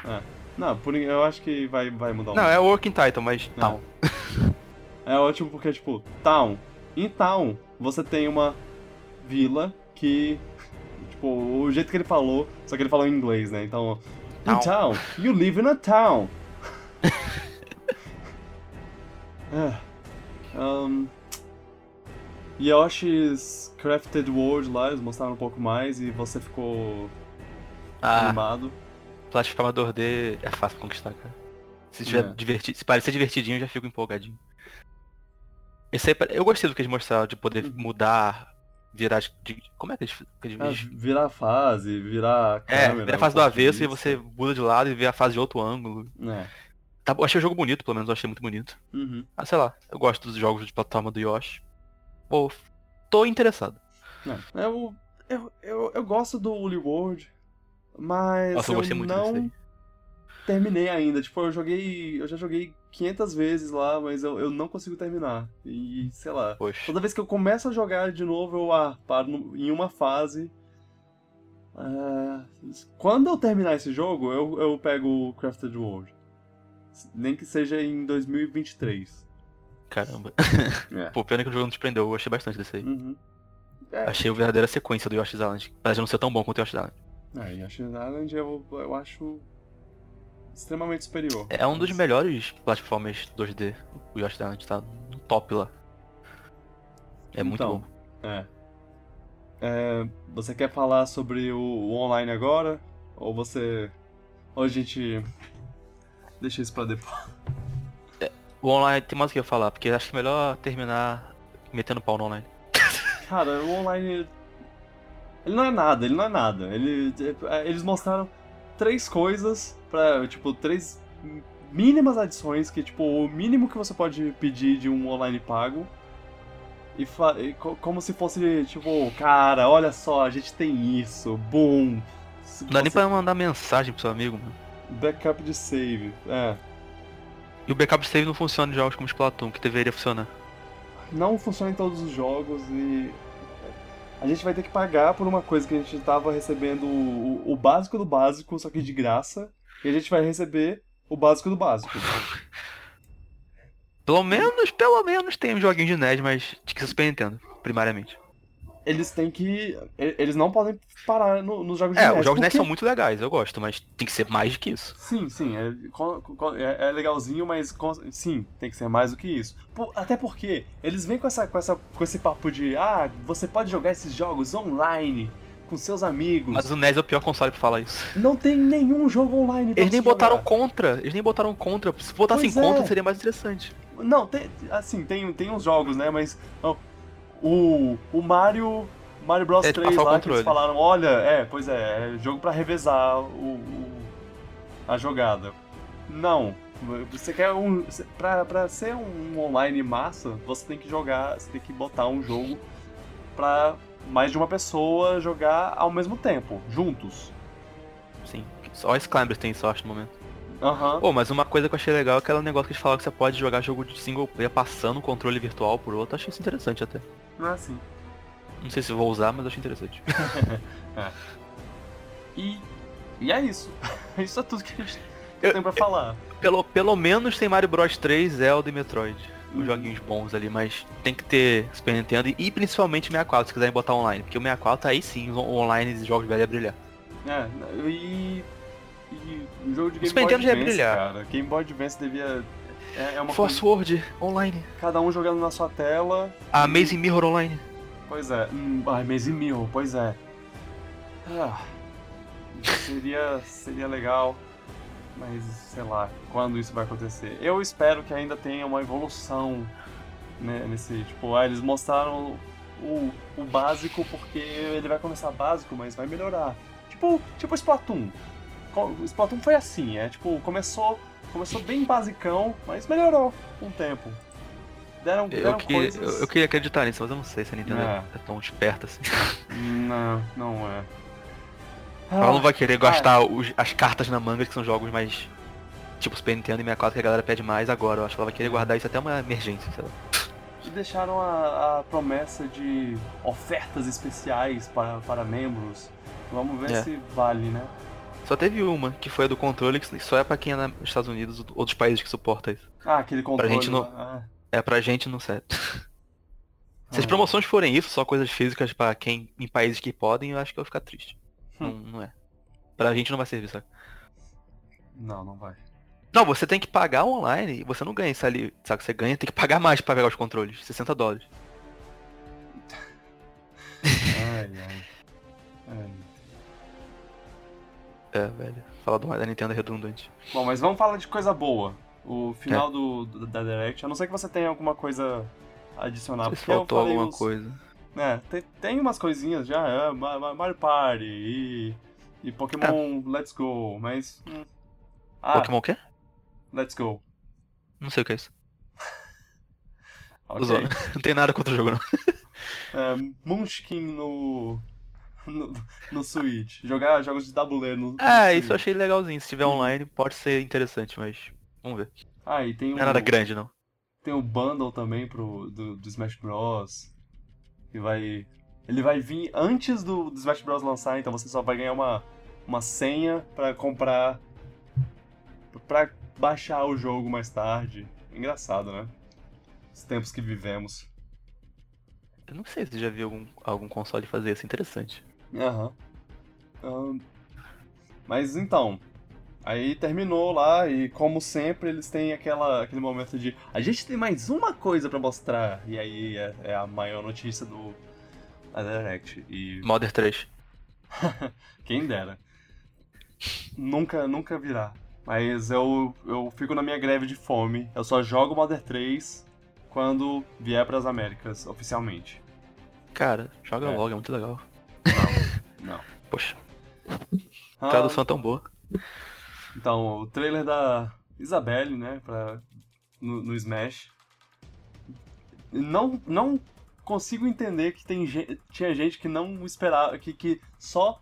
Não, por, eu acho que vai, vai mudar um Não, é o Working Title, mas É. tal. É ótimo porque, tipo, Town. Em Town, você tem uma vila que. Tipo, o jeito que ele falou, só que ele falou em inglês, né? Então. In Town. town, you live in a town. É. Um, Yoshi's Crafted World lá, eles mostraram um pouco mais e você ficou Ah, animado. plataformador D é fácil conquistar, cara. Se, tiver É. divertido, se parecer divertidinho, eu já fico empolgadinho. Esse aí, eu gostei do que eles mostraram, de poder Uhum. mudar, virar de... Como é que eles... que eles- Ah, virar fase, virar é, câmera. virar a fase do avesso e você muda de lado e vê a fase de outro ângulo. É. Tá, eu achei o jogo bonito, pelo menos eu achei muito bonito. Uhum. Ah, sei lá, eu gosto dos jogos de plataforma do Yoshi. Pô, tô interessado. É, eu, eu, eu, eu gosto do Woolly World, mas Nossa, eu desse não terminei ainda. Tipo, eu joguei. Eu já joguei 500 vezes lá, mas eu, eu não consigo terminar. E sei lá. Poxa. Toda vez que eu começo a jogar de novo, eu ah, paro no- em uma fase. Ah, quando eu terminar esse jogo, eu, eu pego o Crafted World. Nem que seja em 2023. Caramba. É. Pô, pena que o jogo não te prendeu, eu gostei bastante desse aí. Uhum. É, Achei a verdadeira sequência do Yoshi's Island. Apesar de não ser tão bom quanto o Yoshi's Island. É, Yoshi Island eu, eu acho extremamente superior. É um dos Mas- melhores plataformas 2D. O Yoshi's Island tá no top lá. É muito Então, bom. É. É, Você quer falar sobre o, o online agora? Ou você. Ou a gente. Deixa isso pra depois. O online tem mais o que eu falar, porque acho que é melhor terminar metendo pau no online. Cara, o online. Ele não é nada, ele não é nada. Ele, é, eles mostraram três coisas pra. Tipo, três mínimas adições que, tipo, o mínimo que você pode pedir de um online pago. E, e co- como se fosse, tipo, cara, olha só, a gente tem isso, boom. Não dá nem Você- pra mandar mensagem pro seu amigo, mano. Backup de save. É. E o backup save não funciona em jogos como Splatoon, que deveria funcionar. Não funciona em todos os jogos e. A gente vai ter que pagar por uma coisa que a gente tava recebendo o, o básico do básico, só que de graça. E a gente vai receber o básico do básico. Pelo menos, pelo menos tem um joguinho de NES, mas de que Super Nintendo, primariamente. Eles têm que. Eles não podem parar no- nos jogos de É, NES, os jogos de NES porque- são muito legais, eu gosto, mas tem que ser mais do que isso. Sim, sim, é, é- é legalzinho, mas sim, tem que ser mais do que isso. Por- até porque eles vêm com, essa, com, essa, com esse papo de ah, você pode jogar esses jogos online com seus amigos. Mas o NES é o pior console pra falar isso. Não tem nenhum jogo online pra Eles nem botaram jogar. contra, eles nem botaram contra. Se botassem Pois contra, é. seria mais interessante. Não, tem, assim, tem, tem uns jogos, né? Mas ó, o, o Mario. Mario Bros É, de 3 passar o lá que eles falaram, olha, é, pois é, é jogo pra revezar o, o- a jogada. Não. Você quer um. Pra, pra ser um online massa, você tem que jogar. Você tem que botar um jogo pra mais de uma pessoa jogar ao mesmo tempo, juntos. Sim. Só esse Climbers tem sorte no momento. Aham. Pô, mas uma coisa que eu achei legal é aquele negócio que eles falaram que você pode jogar jogo de single player passando o controle virtual por outro. Achei isso interessante até. É assim. Não sei se eu vou usar, mas achei interessante. E, e é isso. Isso é tudo que a gente Eu- tem pra falar. Pelo, pelo menos tem Mario Bros 3, Zelda e Metroid. Os Uhum. joguinhos bons ali, mas tem que ter Super Nintendo e, e principalmente 64, se quiserem botar online. Porque o 64 aí sim, o online de jogos velhos ia brilhar. É, e. E o jogo de Game Boy Advance, brilhar. cara. Game Boy Advance devia. É, é uma Force coisa. Word online. Cada um jogando na sua tela. A Amazing Mirror online. Pois é. Hum, ai, Maze Mirror, pois é. Ah, seria, seria legal. Mas, sei lá, quando isso vai acontecer? Eu espero que ainda tenha uma evolução né, nesse. Tipo, ah, eles mostraram o, o básico porque ele vai começar básico, mas vai melhorar. Tipo, tipo Splatoon. O Splatoon foi assim, é tipo, começou, começou bem basicão, mas melhorou com o tempo. Deram, Eu, deram que, coisas. eu, eu queria acreditar nisso, mas eu não sei se a Nintendo É. é, é tão esperta assim. Não, não é. Ela não vai Ah, querer gastar os- as cartas na manga, que são jogos mais. Tipo Super Nintendo e 64 que a galera pede mais agora. Eu acho que ela vai querer guardar isso até uma emergência, sei lá. E deixaram a, a promessa de ofertas especiais para, para membros. Vamos ver É. se vale, né? Só teve uma, que foi a do controle, que só é pra quem é nos Estados Unidos ou outros países que suporta isso. Ah, aquele controle. gente não- lá. É pra gente não serve. Se as Ah. promoções forem isso, só coisas físicas pra quem em países que podem, eu acho que eu vou ficar triste. Não, Hum. não é. Pra gente não vai servir, sabe? Não, não vai. Não, você tem que pagar online e você não ganha isso ali. Sabe que você ganha, tem que pagar mais pra pegar os controles. 60 dólares. Ai, ai. Ai. É, velho. Falar do da Nintendo é redundante. Bom, mas vamos falar de coisa boa. O É. final do, do- da Direct, a não ser que você tenha alguma coisa a adicionar. Se faltou alguma os- coisa. É, tem, tem umas coisinhas já, é, Ma- Ma- Mario Party e, e Pokémon Let's Go, mas... hum. Ah, Pokémon o quê? Let's Go. Não sei o que é isso. Ok. Zoando. Não tem nada contra o jogo, não. É, Munchkin no, no, no Switch. Jogar jogos de tabuleiro no, É, isso eu achei legalzinho. Se tiver online, pode ser interessante, mas. Vamos ver. Ah, e tem Não um, é nada grande, não. tem o bundle também pro, do, do Smash Bros. Que vai... Ele vai vir antes do, do Smash Bros lançar, então você só vai ganhar uma, uma senha pra comprar... Pra baixar o jogo mais tarde. Engraçado, né? Os tempos que vivemos. Eu não sei se já viu algum, algum console fazer isso. Interessante. Aham. Ahn, mas então, aí terminou lá e como sempre eles têm aquela, aquele momento de a gente tem mais uma coisa pra mostrar e aí é, é a maior notícia do da Direct e Modern 3. quem dera. Nunca, nunca virá. Mas eu, eu fico na minha greve de fome. Eu só jogo Modern 3 quando vier pras Américas, oficialmente. Cara, joga É. logo, é muito legal. Não. Poxa, Ah, tradução é tão boa. Então, o trailer da Isabelle, né, pra, no, no Smash. Não, não consigo entender que tem tinha gente que não esperava, que, que só,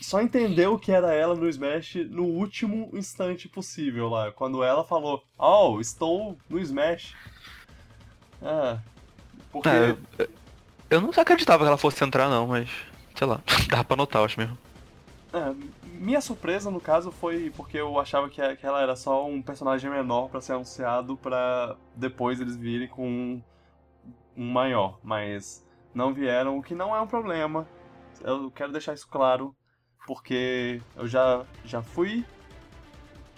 só entendeu que era ela no Smash no último instante possível lá. Quando ela falou, oh, estou no Smash. É, porque... É, eu não acreditava que ela fosse entrar, não, mas. Sei lá, dá pra notar, acho mesmo. É, minha surpresa, no caso, foi porque eu achava que, ela era só um personagem menor pra ser anunciado pra depois eles virem com um, maior. Mas não vieram, o que não é um problema. Eu quero deixar isso claro, porque eu já, já fui.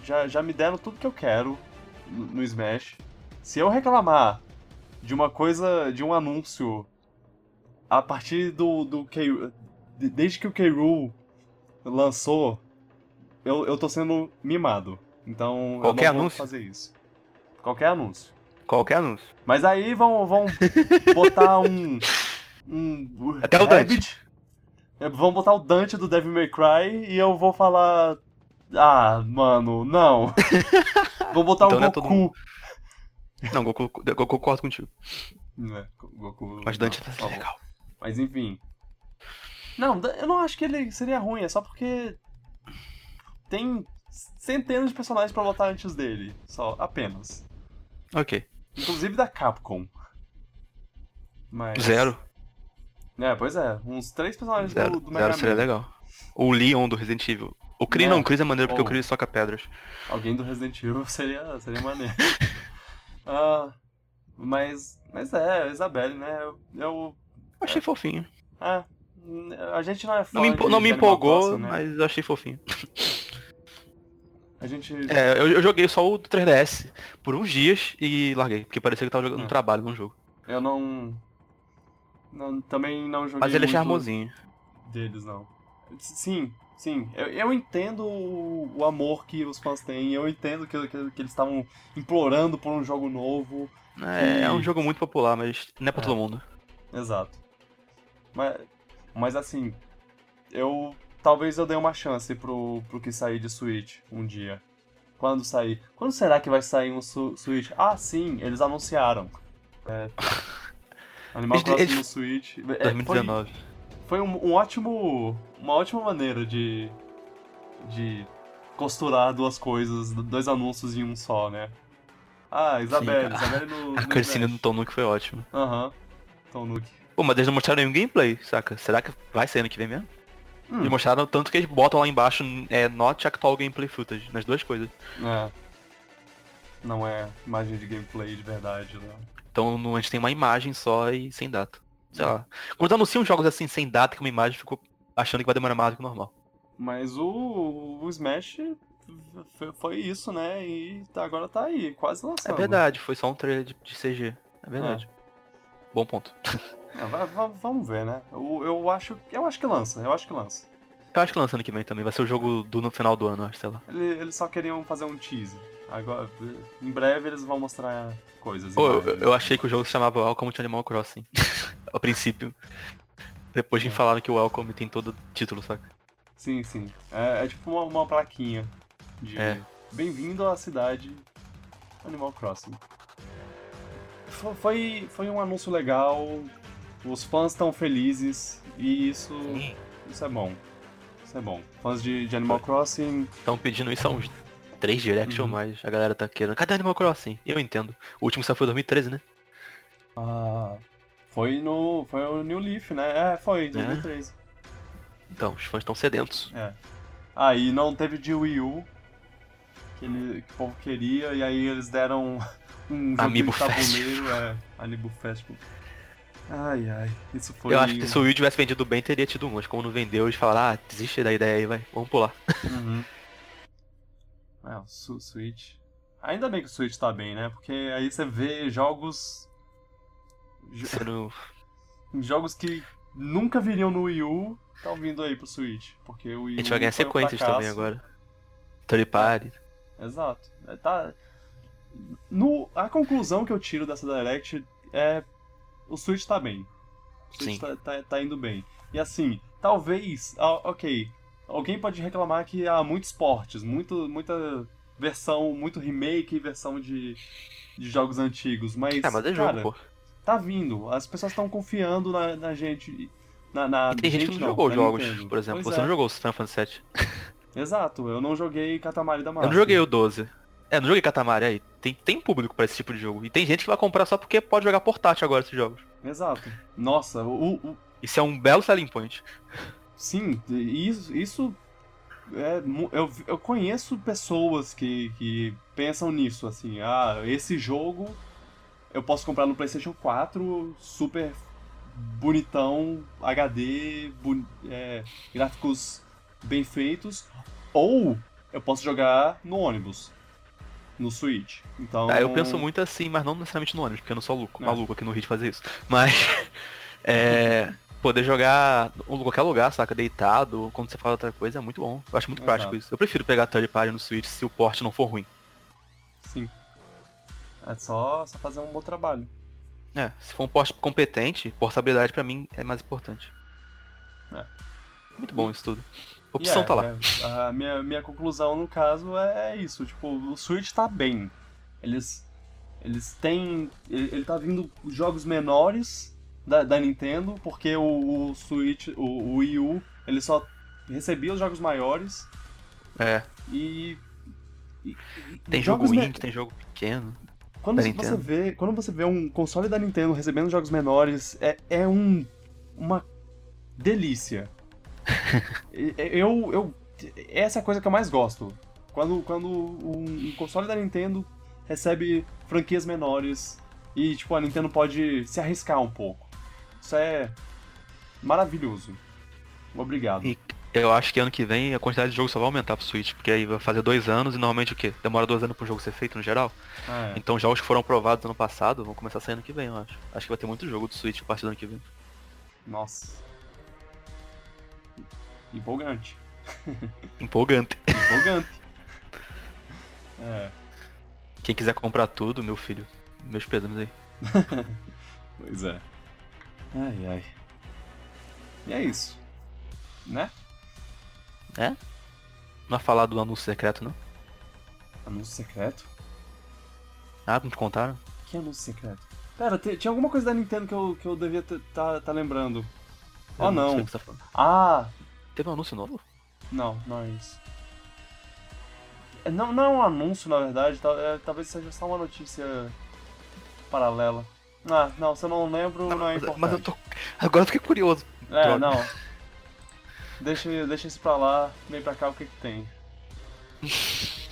Já, já me deram tudo que eu quero no, no Smash. Se eu reclamar de uma coisa, de um anúncio a partir do, do Desde que o K. lançou, eu, eu tô sendo mimado. Então Qualquer eu não anúncio? vou fazer isso. Qualquer anúncio. Qualquer anúncio. Mas aí vão, vão botar um. um Até o Dante. É, Vão botar o Dante do Devil May Cry e eu vou falar. Ah, mano, não. Vou botar Então o não é todo Goku. Não, Goku, Goku concordo contigo. É, Goku. Mas Dante não, favor. legal. Mas enfim. Não, eu não acho que ele seria ruim, é só porque tem centenas de personagens pra botar antes dele, só apenas. Ok. Inclusive da Capcom. Mas Zero. É, pois é, uns três personagens Zero, do, do Mega zero seria Man. legal. O Leon do Resident Evil. O Chris É. não, o Chris é maneiro porque Ou- o Chris soca pedras. Alguém do Resident Evil seria, seria maneiro. Ah, mas, mas é, a Isabelle, né? Eu, eu Achei fofinho. ah, A gente não é fã Não me, não me empolgou, né? mas eu achei fofinho. A gente... É, eu, eu joguei só o do 3DS por uns dias e larguei, porque parecia que eu tava jogando Hum. um trabalho num jogo. Eu não... não- Também não joguei Mas ele é charmosinho. deles, não. Sim, sim. Eu, eu entendo o, amor que os fãs têm. Eu entendo que, que, que eles estavam implorando por um jogo novo. É, é um jogo muito popular, mas não é pra É. todo mundo. Exato. Mas, mas assim, eu... Talvez eu dê uma chance pro, pro que sair de Switch um dia. Quando sair. Quando será que vai sair um su Switch? Ah, sim, eles anunciaram. É. Animal Eles- Crossing eles- no Switch. É, foi- 2019. foi um, um ótimo. Uma ótima maneira de. de costurar duas coisas, dois anúncios em um só, né? Ah, Isabelle, Sim, Isabelle no. A cutscene Smash. do Tom Nook foi ótima. Aham. Tom Nook. Pô, mas eles não mostraram nenhum gameplay, saca? Será que vai ser ano que vem mesmo? Hum, Eles mostraram tanto que eles botam lá embaixo é not actual gameplay footage, nas duas coisas. é. Não é imagem de gameplay de verdade, né? Então a gente tem uma imagem só e sem data. Sei lá. Quando anunciam jogos assim sem data com uma imagem, ficou achando que vai demorar mais do que o normal. Mas o, o Smash foi isso, né? E tá- agora tá aí, quase É lançando. verdade, foi só um trailer de, de CG. É verdade. Bom ponto. É, va- va- vamos ver, né? Eu, eu, acho, eu acho que lança, eu acho que lança. Eu acho que lança ano que vem também. Vai ser o jogo do no final do ano, acho, sei lá. Ele- Eles só queriam fazer um teaser. Agora, em breve eles vão mostrar coisas. Pô, eu, eu achei que o jogo se chamava Welcome to Animal Crossing. Ao princípio. Depois que É. falaram que o Welcome tem todo título, saca? Sim, sim. É, é tipo uma, uma plaquinha de É. bem-vindo à cidade Animal Crossing. Fo- Foi, foi um anúncio legal, os fãs estão felizes e isso, isso é bom. Isso é bom. Fãs de, de Animal Crossing, Estão pedindo isso há uns três directs ou Uhum. mais. A galera tá querendo. Cadê Animal Crossing? Eu entendo. O último só foi em 2013, né? ah, foi no foi o New Leaf, né? É, foi, 2013. Então, os fãs estão sedentos. É. Ah, e não teve de Wii U, que, ele, que o povo queria, e aí eles deram um jogo Amiibo de tabuleiro, é, Amiibo Festival. Ai, ai, isso foi... Eu acho que se o Wii tivesse vendido bem, teria tido um. Mas como não vendeu, eles falaram, ah, desiste da ideia aí, vai. Vamos pular. Uhum. É, o Su- Switch... Ainda bem que o Switch tá bem, né? Porque aí você vê jogos... jo- Sendo... Jogos que nunca viriam no Wii U, estão vindo aí pro Switch. Porque o Wii A gente U vai ganhar foi um sequências também agora. Third Party. Exato. É, Tá... No... A conclusão que eu tiro dessa Direct é... O Switch tá bem. O Switch tá, tá, tá indo bem. E assim, talvez... ah, ok. Alguém pode reclamar que há muitos portes, muito, muita versão, muito remake e versão de, de jogos antigos. Mas, É, mas é jogo, cara, pô. tá vindo. As pessoas estão confiando na, na gente... Na, na tem gente que não jogou os jogos, por exemplo. Pois Você é. não jogou o Final Fantasy VII. Exato, eu não joguei Katamari da Massa. Eu não joguei o 12. É, não joguei Katamari aí. Tem, tem público pra esse tipo de jogo. E tem gente que vai comprar só porque pode jogar portátil agora esses jogos. Exato. Nossa, o, o- Isso é um belo selling point. sim, isso, isso é, eu, eu conheço pessoas que, que pensam nisso, assim, ah, esse jogo eu posso comprar no PlayStation 4, super bonitão, HD, é, gráficos bem feitos, ou eu posso jogar no ônibus, no Switch. Então, Ah, eu penso muito assim, mas não necessariamente no ônibus, porque eu não sou louco, É. maluco aqui no Rio de fazer isso. Mas é, poder jogar em qualquer lugar, saca? Deitado, quando você fala outra coisa, é muito bom. Eu acho muito prático Exato. isso. Eu prefiro pegar third party no Switch se o port não for ruim. Sim. É só, só fazer um bom trabalho. É, se for um port competente, portabilidade pra mim é mais importante. É. Muito bom isso tudo. A opção é, tá lá. é, a minha, minha conclusão, no caso, é isso. Tipo, o Switch tá bem. Eles. Eles têm. Ele, ele tá vindo jogos menores da, da Nintendo, porque o, o Switch, o, o Wii U, ele só recebia os jogos maiores É, e. e- tem jogo jogos me- indie, tem jogo pequeno. Quando você Nintendo. vê, quando você vê um console da Nintendo recebendo jogos menores, é, é um uma delícia. Eu, eu essa é a coisa que eu mais gosto. Quando, quando um, um console da Nintendo recebe franquias menores e tipo a Nintendo pode se arriscar um pouco. Isso é maravilhoso. Obrigado. E eu acho que ano que vem a quantidade de jogos só vai aumentar pro Switch, porque aí vai fazer dois anos e normalmente o quê? Demora dois anos pro jogo ser feito no geral. Ah, é. Então jogos que foram aprovados ano passado vão começar a sair ano que vem, eu acho. Acho que vai ter muito jogo do Switch a partir do ano que vem. Nossa. Empolgante. Empolgante. Empolgante. é. Quem quiser comprar tudo, meu filho, meus pêsames aí. Pois é. Ai, ai. E é isso. Né? Não vai falar do anúncio secreto, não? Anúncio secreto? Ah, não te contaram? Que anúncio secreto? Pera, tinha alguma coisa da Nintendo que eu, que eu devia estar tá, tá lembrando. Eu Oh, não. sei o que você tá. Ah, Teve um anúncio novo? não, não é isso. É, Não, não é um anúncio, na verdade. é, talvez seja só uma notícia paralela. Ah, não, se eu não lembro, não, é mas, importante. mas eu tô. Agora eu fiquei curioso. É, Droga. não. Deixa, deixa isso pra lá, vem pra cá o que que tem.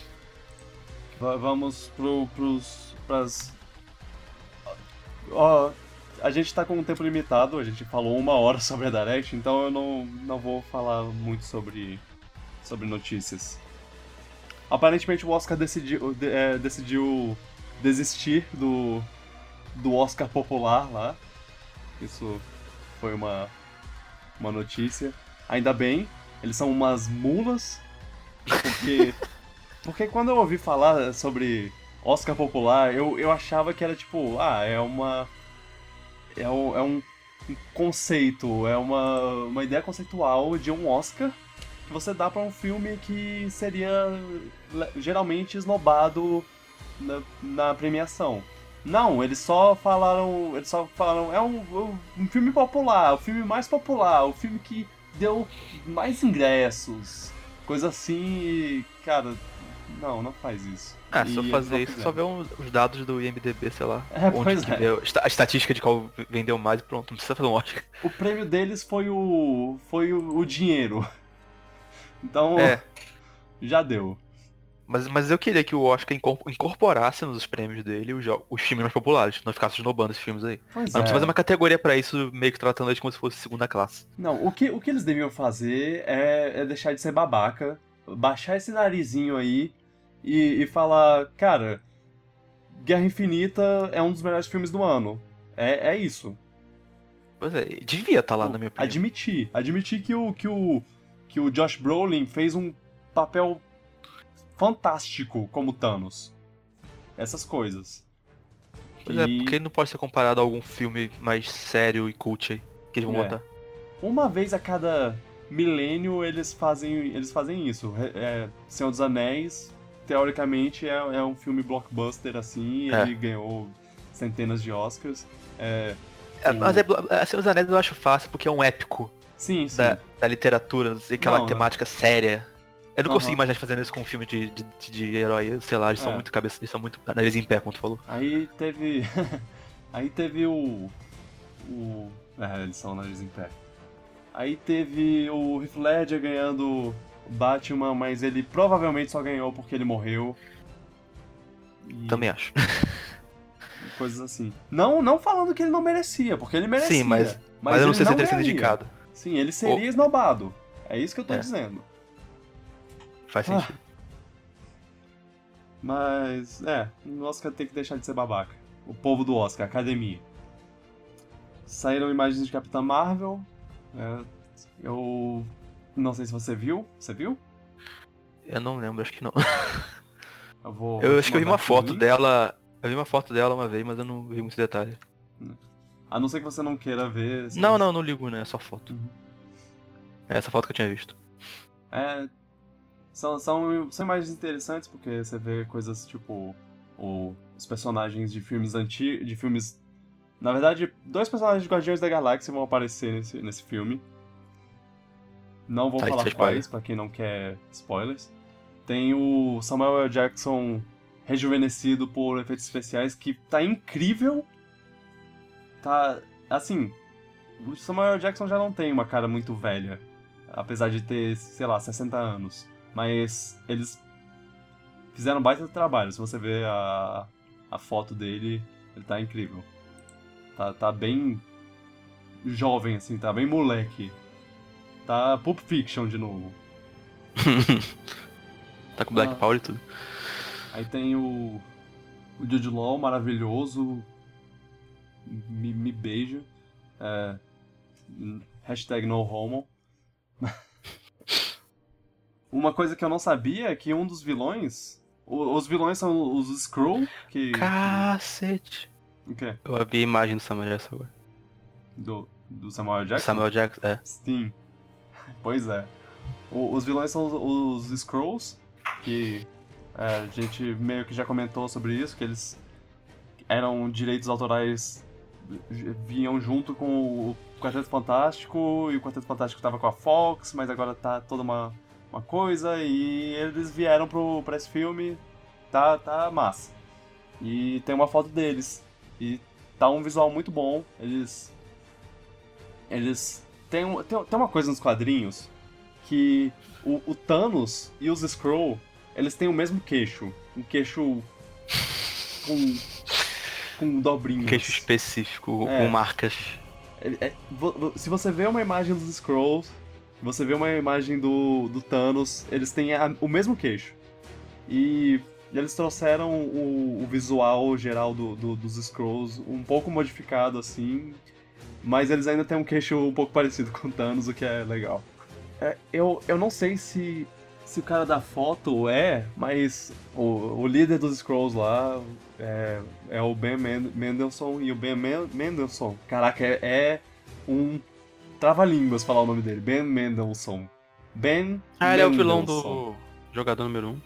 Va- vamos pro, pros. pras. Ó, a gente tá com um tempo limitado, a gente falou uma hora sobre a Direct, então eu não, não vou falar muito sobre. sobre notícias. Aparentemente o Oscar decidiu, de- é, decidiu desistir do. do Oscar popular lá. Isso foi uma, uma notícia. Ainda bem, eles são umas mulas, porque. porque quando eu ouvi falar sobre Oscar popular, eu, eu achava que era tipo, ah, é uma. É um, é um conceito, é uma, uma ideia conceitual de um Oscar que você dá pra um filme que seria geralmente esnobado na, na premiação. Não, eles só falaram. Eles só falaram. É um, um filme popular, o filme mais popular, o filme que deu mais ingressos. Coisa assim. Cara, não, não faz isso. Ah, E se eu fazer isso, fizeram. só ver os dados do IMDB, sei lá. É, onde pois que é. deu- a estatística de qual vendeu mais e pronto, não precisa fazer um Oscar. O prêmio deles foi o. foi o, o dinheiro. Então, É, já deu. mas, mas eu queria que o Oscar incor- incorporasse nos prêmios dele os, os filmes mais populares, não ficasse esnobando esses filmes aí. Pois Mas não precisa fazer uma categoria pra isso, meio que tratando eles como se fosse segunda classe. Não, o que, o que eles deviam fazer é, é deixar de ser babaca, baixar esse narizinho aí e, e falar, cara, Guerra Infinita é um dos melhores filmes do ano. É, é isso. Pois é, devia estar lá, na minha opinião. Admitir. Admitir que o, que o, que o Josh Brolin fez um papel fantástico como Thanos. Essas coisas. Pois é, E- porque ele não pode ser comparado a algum filme mais sério e cult aí, que eles vão É. botar. Uma vez a cada milênio eles fazem, eles fazem isso. É, Senhor dos Anéis, teoricamente, é, é um filme blockbuster assim, É. ele ganhou centenas de Oscars. É, É, Sim. mas é, é, Senhor dos Anéis eu acho fácil, porque é um épico sim, sim. da, da literatura, aquela Não, temática séria. Eu não Aham. consigo imaginar fazendo isso com um filme de, de, de herói, sei lá, eles são É. muito cabeça, eles são muito nariz em pé, como tu falou. Aí teve. Aí teve o. O. É, eles são nariz em pé. Aí teve o Heath Ledger ganhando Batman, mas ele provavelmente só ganhou porque ele morreu. E Também acho. coisas assim. Não, não falando que ele não merecia, porque ele merecia. Sim, mas- Mas, eu não sei se ele teria sido indicado. Sim, ele seria esnobado. É isso que eu tô É. dizendo. Faz Ah. sentido. Mas, é, o Oscar tem que deixar de ser babaca. O povo do Oscar, academia. Saíram imagens de Capitã Marvel. é, eu não sei se você viu. Você viu? Eu não lembro, acho que não. Eu vou. Eu acho que eu vi uma foto link. dela. Eu vi uma foto dela uma vez, mas eu não vi muitos detalhes. A não ser que você não queira ver. se- Não, não, não ligo, né? É só foto. Uhum. É essa foto que eu tinha visto. É. São, são, são imagens interessantes porque você vê coisas tipo. O, os personagens de filmes antigos. De filmes. Na verdade, dois personagens de Guardiões da Galáxia vão aparecer nesse, nesse filme. Não vou Tá, falar spoiler. quais, pra quem não quer spoilers. Tem o Samuel L. Jackson rejuvenescido por efeitos especiais que tá incrível. Tá. Assim. O Samuel L. Jackson já não tem uma cara muito velha. Apesar de ter, sei lá, 60 anos. Mas eles fizeram baita trabalho. Se você ver a, a foto dele, ele tá incrível. Tá, tá bem jovem, assim, tá bem moleque. Tá Pulp Fiction de novo. tá com Black Ah. Power e tudo. Aí tem o. O Jude Law, maravilhoso. Me, me beija. É, hashtag no homo. Uma coisa que eu não sabia é que um dos vilões. o- Os vilões são os Skrull, que. Cacete. O quê? Eu vi a imagem do Samuel Jackson agora. Do, do Samuel Jackson? Samuel Jackson, é. Sim. Pois é. O- os vilões são os, os Skrulls, que é, a gente meio que já comentou sobre isso, que eles eram direitos autorais vinham junto com o Quarteto Fantástico e o Quarteto Fantástico tava com a Fox, mas agora tá toda uma, uma coisa e eles vieram pro, pra esse filme, tá, tá massa. E tem uma foto deles e tá um visual muito bom, eles eles tem, um- tem, tem uma coisa nos quadrinhos que o, o Thanos e os Skrull, eles têm o mesmo queixo, um queixo com com dobrinhas. Queixo específico, É. com marcas. É- é- se você vê uma imagem dos Scrolls, você vê uma imagem do, do Thanos, eles têm a- o mesmo queixo. E eles trouxeram o, o visual geral do, do- dos Scrolls um pouco modificado assim, mas eles ainda têm um queixo um pouco parecido com o Thanos, o que é legal. É, eu, eu não sei se, se o cara da foto é, mas o, o líder dos Scrolls lá é, é o Ben Men- Mendelsohn e o Ben Men- Mendelsohn. Caraca, é, é um trava-línguas falar o nome dele. Ben Mendelsohn. Ben Ah, ele é o vilão do jogador número 1. Um.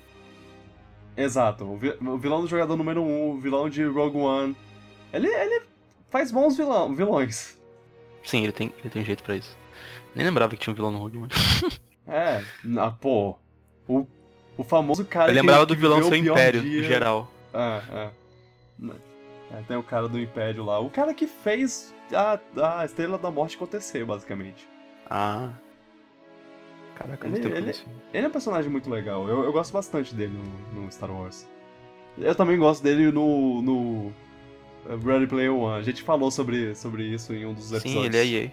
Exato, o, vi- o vilão do jogador número 1, um, o vilão de Rogue One. Ele, ele faz bons vilão, vilões. Sim, ele tem, ele tem jeito pra isso. Nem lembrava que tinha um vilão no Rogue One. É, na, pô. O, o famoso cara Eu lembrava do vilão seu Império, dia- geral. É, é. É, Tem o cara do Império lá. O cara que fez a, a Estrela da Morte acontecer, basicamente. Ah. Caraca, Ele- ele-. Ele é um personagem muito legal. Eu, eu gosto bastante dele no, no Star Wars. Eu também gosto dele no, no Ready Player One. A gente falou sobre, sobre isso em um dos Sim, episódios. ele é EA.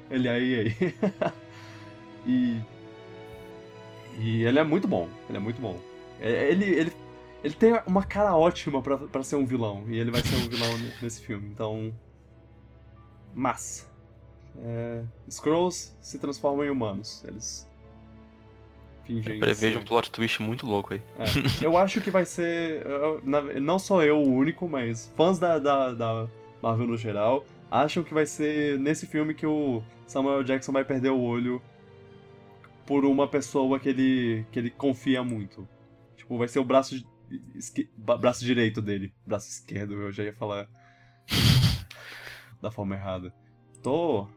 ele é EA. e. E ele é muito bom. Ele é muito bom. É, Ele, ele, ele tem uma cara ótima pra, pra ser um vilão. E ele vai ser um vilão nesse filme. Então. Massa. É, Skrulls se transformam em humanos. Eles. Fingem. Prevejo ser- um plot twist muito louco aí. é, eu acho que vai ser. eu- Não sou eu o único, mas fãs da, da, da Marvel no geral acham que vai ser nesse filme que o Samuel Jackson vai perder o olho por uma pessoa que ele, que ele confia muito. Tipo, vai ser o braço, esque- braço direito dele. Braço esquerdo, eu já ia falar da forma errada. Tô.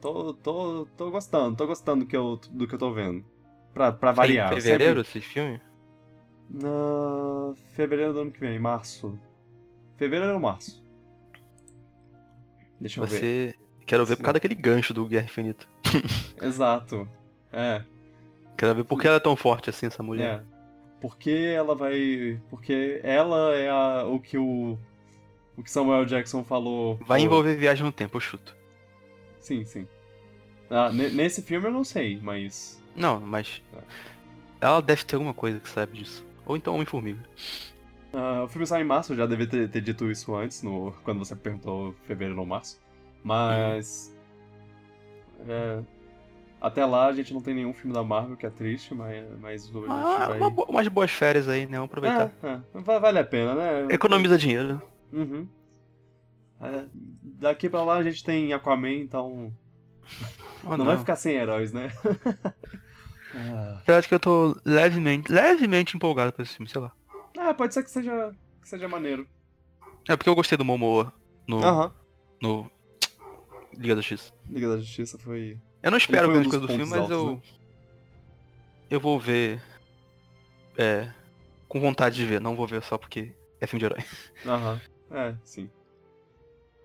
Tô, tô, tô gostando, tô gostando do que eu, do que eu tô vendo. Pra, pra variar. Em fevereiro esse filme? na fevereiro do ano que vem, março. Fevereiro ou março? Deixa eu ver. Você. Quero ver por causa daquele gancho do Guerra Infinita. Exato. É, Quero ver por que ela é tão forte assim, essa mulher. é. Porque ela vai. Porque ela é a, o que o. O que Samuel Jackson falou. Vai envolver viagem no tempo, eu chuto. Sim, sim. Ah, ne- nesse filme eu não sei, mas. Não, mas. Ela deve ter alguma coisa que sabe disso. Ou então Homem-Formiga. Ah, o filme sai em março, eu já devia ter, ter dito isso antes, no, quando você perguntou fevereiro ou março. Mas. é, até lá a gente não tem nenhum filme da Marvel, que é triste, mas, mas Ah, vai. uma umas boas férias aí, né? Vamos aproveitar. É, é, va- vale a pena, né? Economiza dinheiro. Uhum. É, daqui pra lá a gente tem Aquaman, então Oh, não, vai ficar sem heróis, né? ah. Eu acho que eu tô levemente, levemente empolgado com esse filme, sei lá. Ah, pode ser que seja, que seja maneiro. É porque eu gostei do Momoa no, Aham. no Liga da X. Liga da Justiça foi. Eu não espero foi um coisas do filme, mas eu. altos, Eu vou ver. É. Com vontade de ver, não vou ver só porque é filme de herói. Aham. É, sim.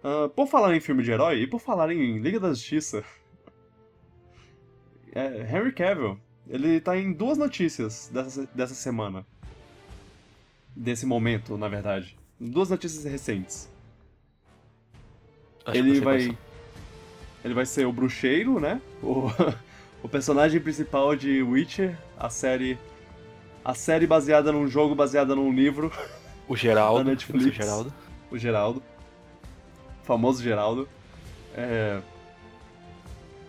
Ah, por falar em filme de herói e por falar em Liga da Justiça. é, Henry Cavill, ele tá em duas notícias dessa, dessa semana. Desse momento, na verdade. Duas notícias recentes. Acho ele vai. são. Ele vai ser o bruxeiro, né? O, o personagem principal de Witcher, a série. A série baseada num jogo, baseada num livro. O Geraldo. Da Netflix. O Geraldo. O Geraldo. Famoso Geraldo. É.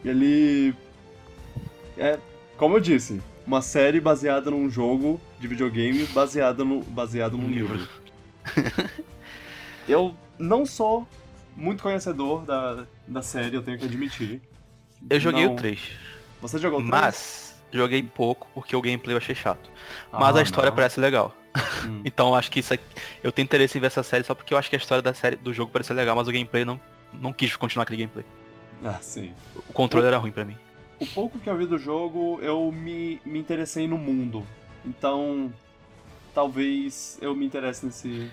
Ele. É. Como eu disse, uma série baseada num jogo de videogame baseada no, baseado num livro. eu não sou muito conhecedor da, da série, eu tenho que admitir. Eu joguei Não- o 3. Você jogou o três? Mas joguei pouco porque o gameplay eu achei chato. Mas Ah, a história não. parece legal. Hum. Então acho que isso aqui, eu tenho interesse em ver essa série só porque eu acho que a história da série do jogo parece legal, mas o gameplay não não quis continuar aquele gameplay. Ah, sim. O controle era ruim pra mim. O pouco que eu vi do jogo, eu me, me interessei no mundo. Então, talvez eu me interesse nesse.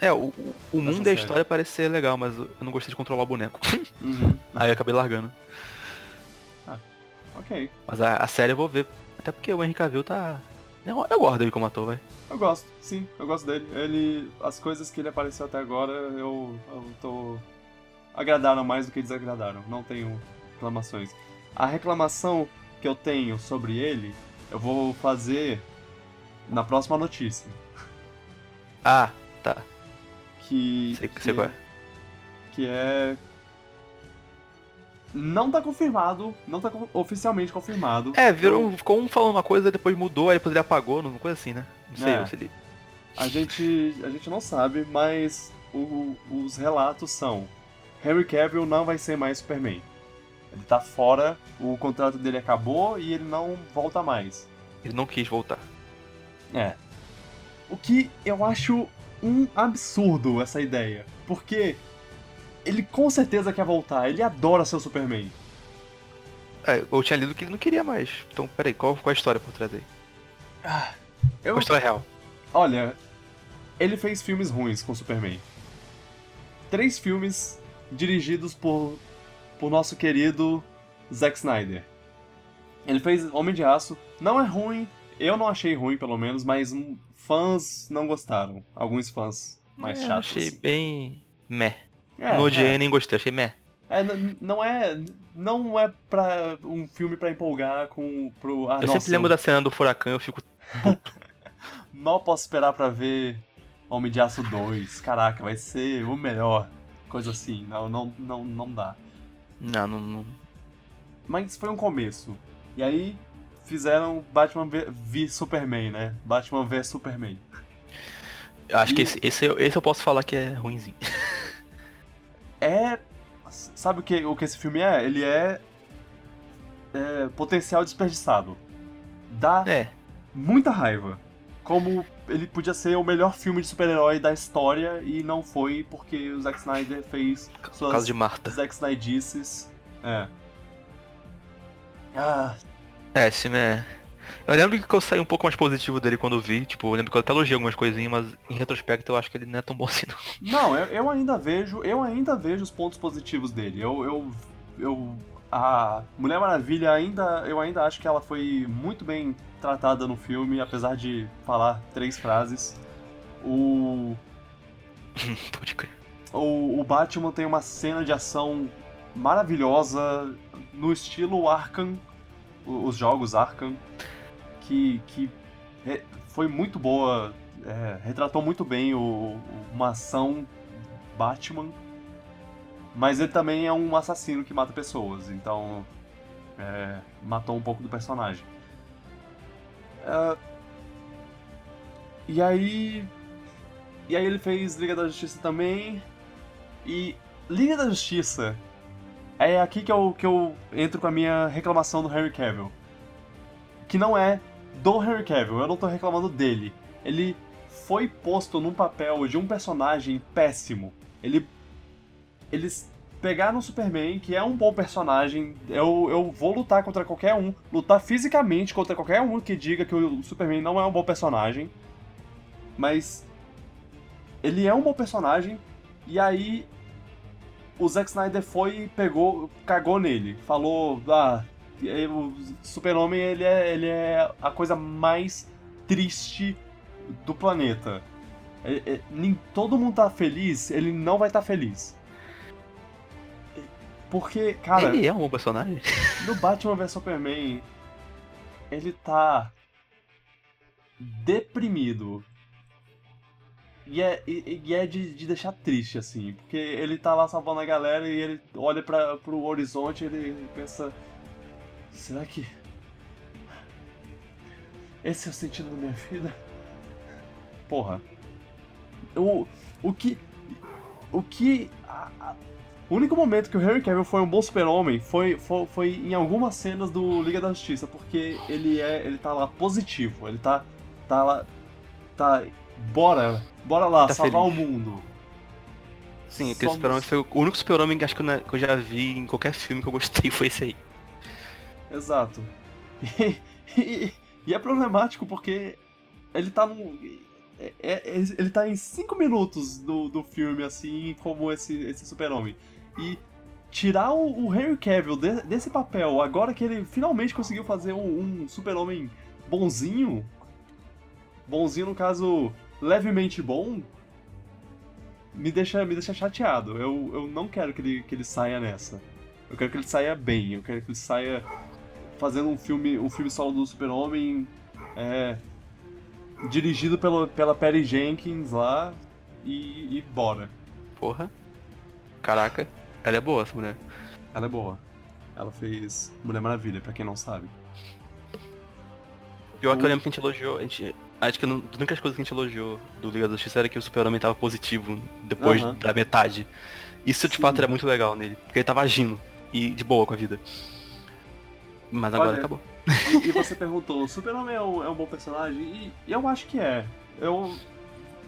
É, o, o- o mundo e a história parece ser legal, mas eu não gostei de controlar o boneco. Uhum. Aí eu acabei largando. Ok. Mas a, a série eu vou ver. Até porque o Henry Cavill tá. Eu, eu gosto dele como ator, vai. Eu gosto, sim, eu gosto dele. Ele. As coisas que ele apareceu até agora, eu, eu tô. agradaram mais do que desagradaram. Não tenho reclamações. A reclamação que eu tenho sobre ele, eu vou fazer na próxima notícia. Ah, tá. Que. Sei, que sei qual é. que é. Não tá confirmado, não tá oficialmente confirmado. É, virou, ficou um falando uma coisa, depois mudou, aí depois ele apagou, uma coisa assim, né? Não sei, É. se ele. A gente, a gente não sabe, mas o- os relatos são: Henry Cavill não vai ser mais Superman. Ele tá fora, o contrato dele acabou e ele não volta mais. Ele não quis voltar. É. O que eu acho um absurdo essa ideia, porque ele com certeza quer voltar, ele adora ser o Superman. É, eu tinha lido que ele não queria mais. Então, peraí, qual, qual a história por trás aí? Eu, Qual a história real? Olha, ele fez filmes ruins com Superman. Três filmes dirigidos por, por nosso querido Zack Snyder. Ele fez Homem de Aço. Não é ruim, eu não achei ruim pelo menos, mas hum, fãs não gostaram. Alguns fãs mais É, chatos. Achei bem. meh. É, não odiei é. nem gostei, achei meh. É, não é, não é pra um filme pra empolgar com pro. Ah, eu nossa, sempre lembro da cena do furacão eu fico. Mal posso esperar pra ver Homem de Aço 2. Caraca, vai ser o melhor. Coisa assim. Não, não, não, não dá. Não, não. não... Mas foi um começo. E aí fizeram Batman v, Superman, né? Batman v Superman. Eu acho que E- esse, esse, eu- esse eu posso falar que é ruimzinho. É. Sabe o que, o que esse filme é? Ele é. é potencial desperdiçado. Dá É, muita raiva. Como ele podia ser o melhor filme de super-herói da história e não foi porque o Zack Snyder fez por suas causa de Marta. Zack Snydices. É. Ah, É, esse filme é. Eu lembro que eu saí um pouco mais positivo dele quando vi, tipo, eu lembro que eu até elogiei algumas coisinhas, mas em retrospecto eu acho que ele não é tão bom assim não. não, eu, eu ainda vejo, eu ainda vejo os pontos positivos dele. Eu, eu, eu, a Mulher Maravilha ainda, eu ainda acho que ela foi muito bem tratada no filme, apesar de falar três frases. O, Pode crer. o, o Batman tem uma cena de ação maravilhosa no estilo Arkham, os jogos Arkham, que, que re- foi muito boa, é, retratou muito bem o- uma ação Batman, mas ele também é um assassino que mata pessoas, então é, matou um pouco do personagem. É, e aí. E aí ele fez Liga da Justiça também. E Liga da Justiça é aqui que eu, que eu entro com a minha reclamação do Henry Cavill. Que não é do Henry Cavill, eu não tô reclamando dele. Ele foi posto num papel de um personagem péssimo. Ele. Eles pegaram o Superman, que é um bom personagem. Eu, eu vou lutar contra qualquer um, lutar fisicamente contra qualquer um que diga que o Superman não é um bom personagem. Mas. Ele é um bom personagem, e aí o Zack Snyder foi e pegou, cagou nele. Falou, ah, o Super-Homem ele é, ele é a coisa mais triste do planeta. É- é- nem todo mundo tá feliz, ele não vai estar feliz. Porque, cara. Ele é um bom personagem. No Batman vs Superman, ele tá deprimido. E é, e, e é de, de, deixar triste, assim. Porque ele tá lá salvando a galera e ele olha pra, pro horizonte e ele pensa. Será que. Esse é o sentido da minha vida? Porra. O, o que. O que. A, a, o único momento que o Henry Cavill foi um bom super-homem foi, foi, foi, em algumas cenas do Liga da Justiça, porque ele é. ele tá lá positivo, ele tá. tá lá. tá. Bora! Bora lá, tá salvar feliz. o mundo. Sim, aquele super-homem foi o único super-homem que acho que eu, já vi em qualquer filme que eu gostei foi esse aí. Exato. E, e, e é problemático porque ele tá num. É, é, ele tá em 5 minutos do, do filme, assim, como esse, esse super-homem. E tirar o, o Henry Cavill de, desse papel, agora que ele finalmente conseguiu fazer um, um super-homem bonzinho, bonzinho no caso, levemente bom, me deixa, me deixa chateado. Eu, eu não quero que ele, que ele saia nessa. Eu quero que ele saia bem, eu quero que ele saia fazendo um filme, um filme solo do Super-Homem é, dirigido pelo, pela Perry Jenkins lá e, e bora. Porra. Caraca, ela é boa essa mulher. Ela é boa. Ela fez Mulher Maravilha, pra quem não sabe. Pior que eu lembro que a gente elogiou, a gente. Acho que uma das únicas coisas que a gente elogiou do Liga da Justiça era que o Super-Homem tava positivo depois uhum. da metade. Isso de Sim. fato era muito legal nele, porque ele tava agindo e de boa com a vida. Mas agora Olha, acabou. E, você perguntou, o Super-Homem é, um, é um bom personagem? E, eu acho que é. Eu.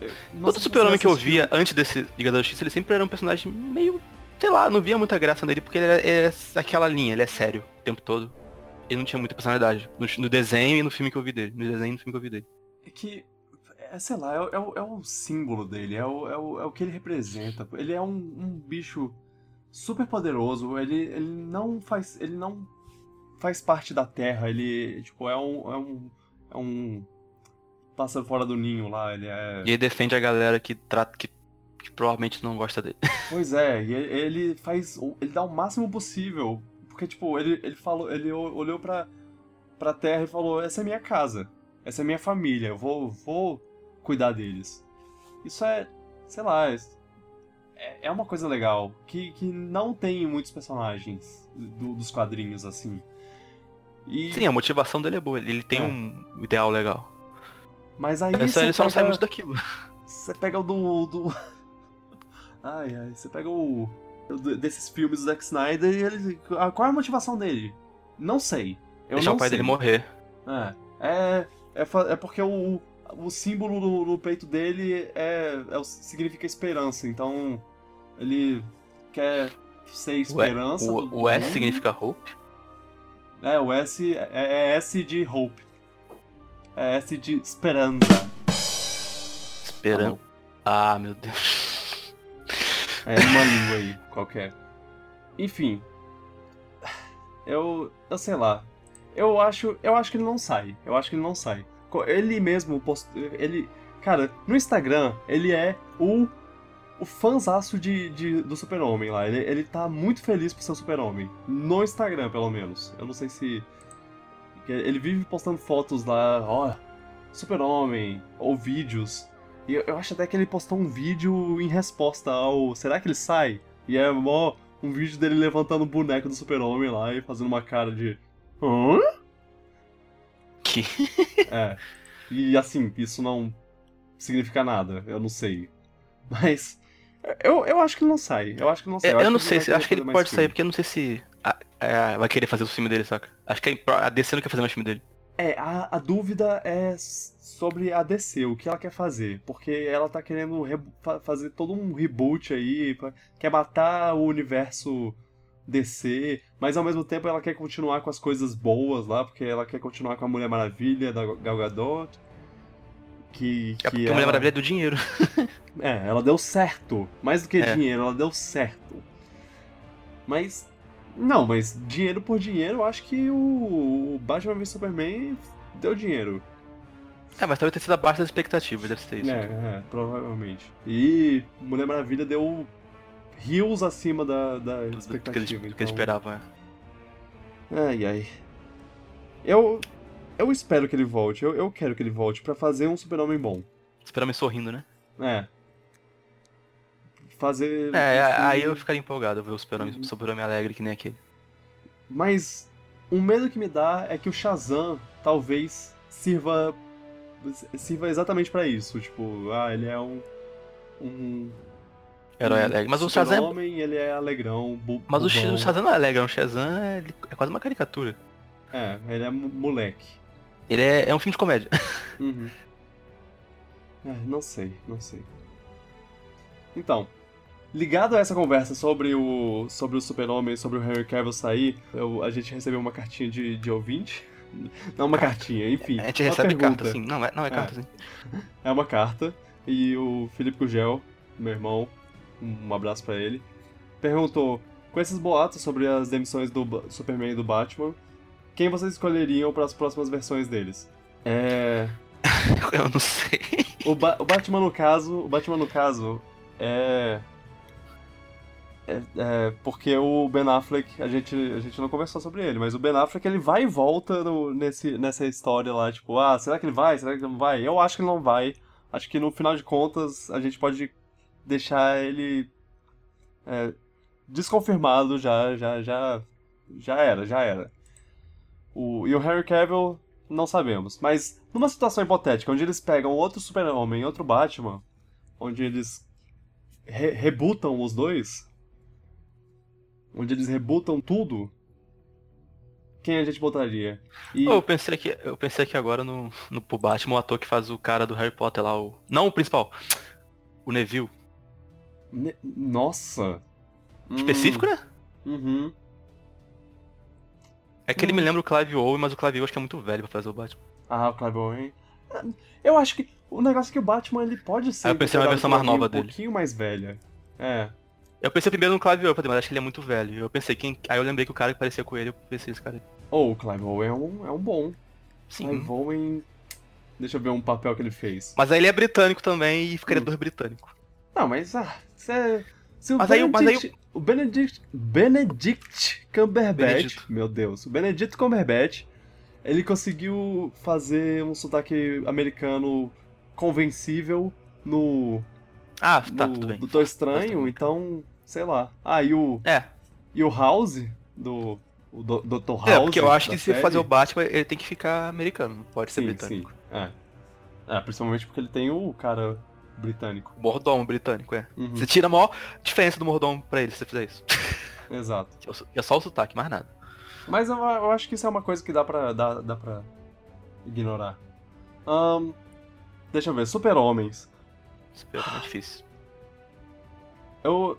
eu Todo Super-Homem que eu via antes desse Liga da Justiça, ele sempre era um personagem meio. Sei lá, não via muita graça nele, porque ele é, é aquela linha, ele é sério o tempo todo. Ele não tinha muita personalidade. No, no, desenho e no filme que eu vi dele. No desenho e no filme que eu vi dele. É que. É, sei lá, é, é, o, é o símbolo dele, é o, é, o, é o que ele representa. Ele é um, um bicho super poderoso, ele, ele não faz. ele não faz parte da Terra, ele, tipo, é um, é um, é um pássaro fora do ninho lá, ele é... E ele defende a galera que trata, que, que provavelmente não gosta dele. Pois é, e ele faz, ele dá o máximo possível, porque, tipo, ele, ele falou, ele olhou pra, pra Terra e falou, essa é minha casa, essa é minha família, eu vou, vou cuidar deles. Isso é, sei lá, é, é uma coisa legal, que, que não tem muitos personagens do, dos quadrinhos, assim. E... Sim, a motivação dele é boa, ele tem é. um ideal legal. Mas aí. Essa, ele só pega... não sai muito daquilo. Você pega o do. do... Ai, ai, você pega o. desses filmes do Zack Snyder e ele. Qual é a motivação dele? Não sei. Eu Deixar não o pai sei. dele morrer. É. É, é, é porque o, o símbolo do, do peito dele é, é, significa esperança. Então, ele quer ser esperança. O, o, o S significa hope? É, o S é, é S de Hope. É S de Esperança. Esperança. Ah, meu Deus. É uma língua aí, qualquer. Enfim. Eu. Eu sei lá. Eu acho. Eu acho que ele não sai. Eu acho que ele não sai. Ele mesmo post... Ele. Cara, no Instagram, ele é o o fãzaço de, de, do Super-Homem lá. Ele, ele tá muito feliz por ser o Super-Homem. No Instagram, pelo menos. Eu não sei se. Ele vive postando fotos lá, ó, Super-Homem, ou vídeos. E eu, eu, acho até que ele postou um vídeo em resposta ao. Será que ele sai? E é mó um vídeo dele levantando o boneco do Super-Homem lá e fazendo uma cara de. Hã? Que? é. E assim, isso não significa nada, eu não sei. Mas eu, eu acho que ele não sai. Eu acho que não sai. Eu, eu não sei, se, acho que ele pode sair, porque eu não sei se a, a, vai querer fazer o filme dele, saca? Acho que a, a DC não quer fazer mais filme dele. É, a, a dúvida é sobre a DC, o que ela quer fazer. Porque ela tá querendo fazer todo um reboot aí, pra, quer matar o universo DC, mas ao mesmo tempo ela quer continuar com as coisas boas lá, porque ela quer continuar com a Mulher Maravilha da Gal Gadot. Que, é porque ela... a Mulher Maravilha é do dinheiro. É, ela deu certo. Mais do que é. dinheiro, ela deu certo. Mas. Não, mas dinheiro por dinheiro, eu acho que o, Batman vs Superman deu dinheiro. É, mas talvez tenha sido abaixo das expectativas, deve ser isso. É, é, provavelmente. E Mulher Maravilha deu rios acima da, da Do- do- que expectativa. eles, então... que eles esperavam, é. Ai, ai. Eu. Eu espero que ele volte. Eu, eu quero que ele volte pra fazer um super-homem bom. Super-Homem sorrindo, né? É. Fazer. É, aí eu ficaria empolgado ver o Super-Homem Uhum. super alegre que nem aquele. Mas um medo que me dá é que o Shazam talvez sirva. sirva exatamente pra isso. Tipo, ah, ele é um. Um. Herói alegre. Mas o Shazam. super-homem, ele é alegrão. Bu Mas o, o Shazam não é alegre, o Shazam é, é quase uma caricatura. É, ele é mo- moleque. Ele é, é um filme de comédia. Uhum. É, não sei, não sei. Então, ligado a essa conversa sobre o sobre o Super-Homem, sobre o Henry Cavill sair, eu- a gente recebeu uma cartinha de, de ouvinte. Não uma cartinha, enfim. A gente recebe pergunta. carta, assim. Não, é, não é carta, assim. É uma carta. E o Felipe Gugel, meu irmão, um abraço pra ele, perguntou: com esses boatos sobre as demissões do Ba- Superman e do Batman, quem vocês escolheriam para as próximas versões deles? É. Eu não sei. O, Ba- o Batman no caso, o Batman no caso é... é é porque o Ben Affleck, a gente, a gente não conversou sobre ele, mas o Ben Affleck ele vai e volta no- nesse, nessa história lá, tipo, ah, será que ele vai? Será que ele não vai? Eu acho que ele não vai. Acho que no final de contas a gente pode deixar ele é, desconfirmado já, já, já, já era, já era. O, e o Harry Cavill não sabemos. Mas numa situação hipotética, onde eles pegam outro Super-Homem e outro Batman, onde eles re rebootam os dois, onde eles rebootam tudo, quem a gente botaria? E eu pensei aqui, eu pensei aqui agora no, no Batman, o ator que faz o cara do Harry Potter lá, o. Não o principal. O Neville. Ne- nossa. Específico, né? Hum, Uhum. É que ele Hum. me lembra o Clive Owen, mas o Clive Owen acho que é muito velho pra fazer o Batman. Ah, o Clive Owen. Eu acho que o negócio é que o Batman ele pode ser Ah, eu pensei uma interpretado versão mais nova um dele. pouquinho mais velha. É. Eu pensei primeiro no Clive Owen, mas acho que ele é muito velho. Eu pensei quem. Aí eu lembrei que o cara que parecia com ele, eu pensei esse cara. Ou o Clive Owen é um, é um bom. Sim. Clive Owen. Deixa eu ver um papel que ele fez. Mas aí ele é britânico também e Hum. criador britânico. Não, mas ah, cê, se o Mas aí- mas aí Benedict, o Benedict, Benedict Cumberbatch, Benedito. meu Deus, o Benedict Cumberbatch, ele conseguiu fazer um sotaque americano convencível no, Ah, tá, no tudo bem. Doutor Estranho, Bastante. então, sei lá. Ah, e o, É, e o House, do o do, Dr. House é, porque eu acho que se série, fazer o Batman, ele tem que ficar americano, não pode ser sim, britânico. sim, é. É, principalmente porque ele tem o cara britânico. Mordomo britânico, é. Uhum, Você tira a maior diferença do mordomo pra ele se você fizer isso. Exato. É só o sotaque, mais nada. Mas eu, eu acho que isso é uma coisa que dá pra, dá, dá pra ignorar. Ahn, deixa eu ver, super-homens. Super é difícil. Eu...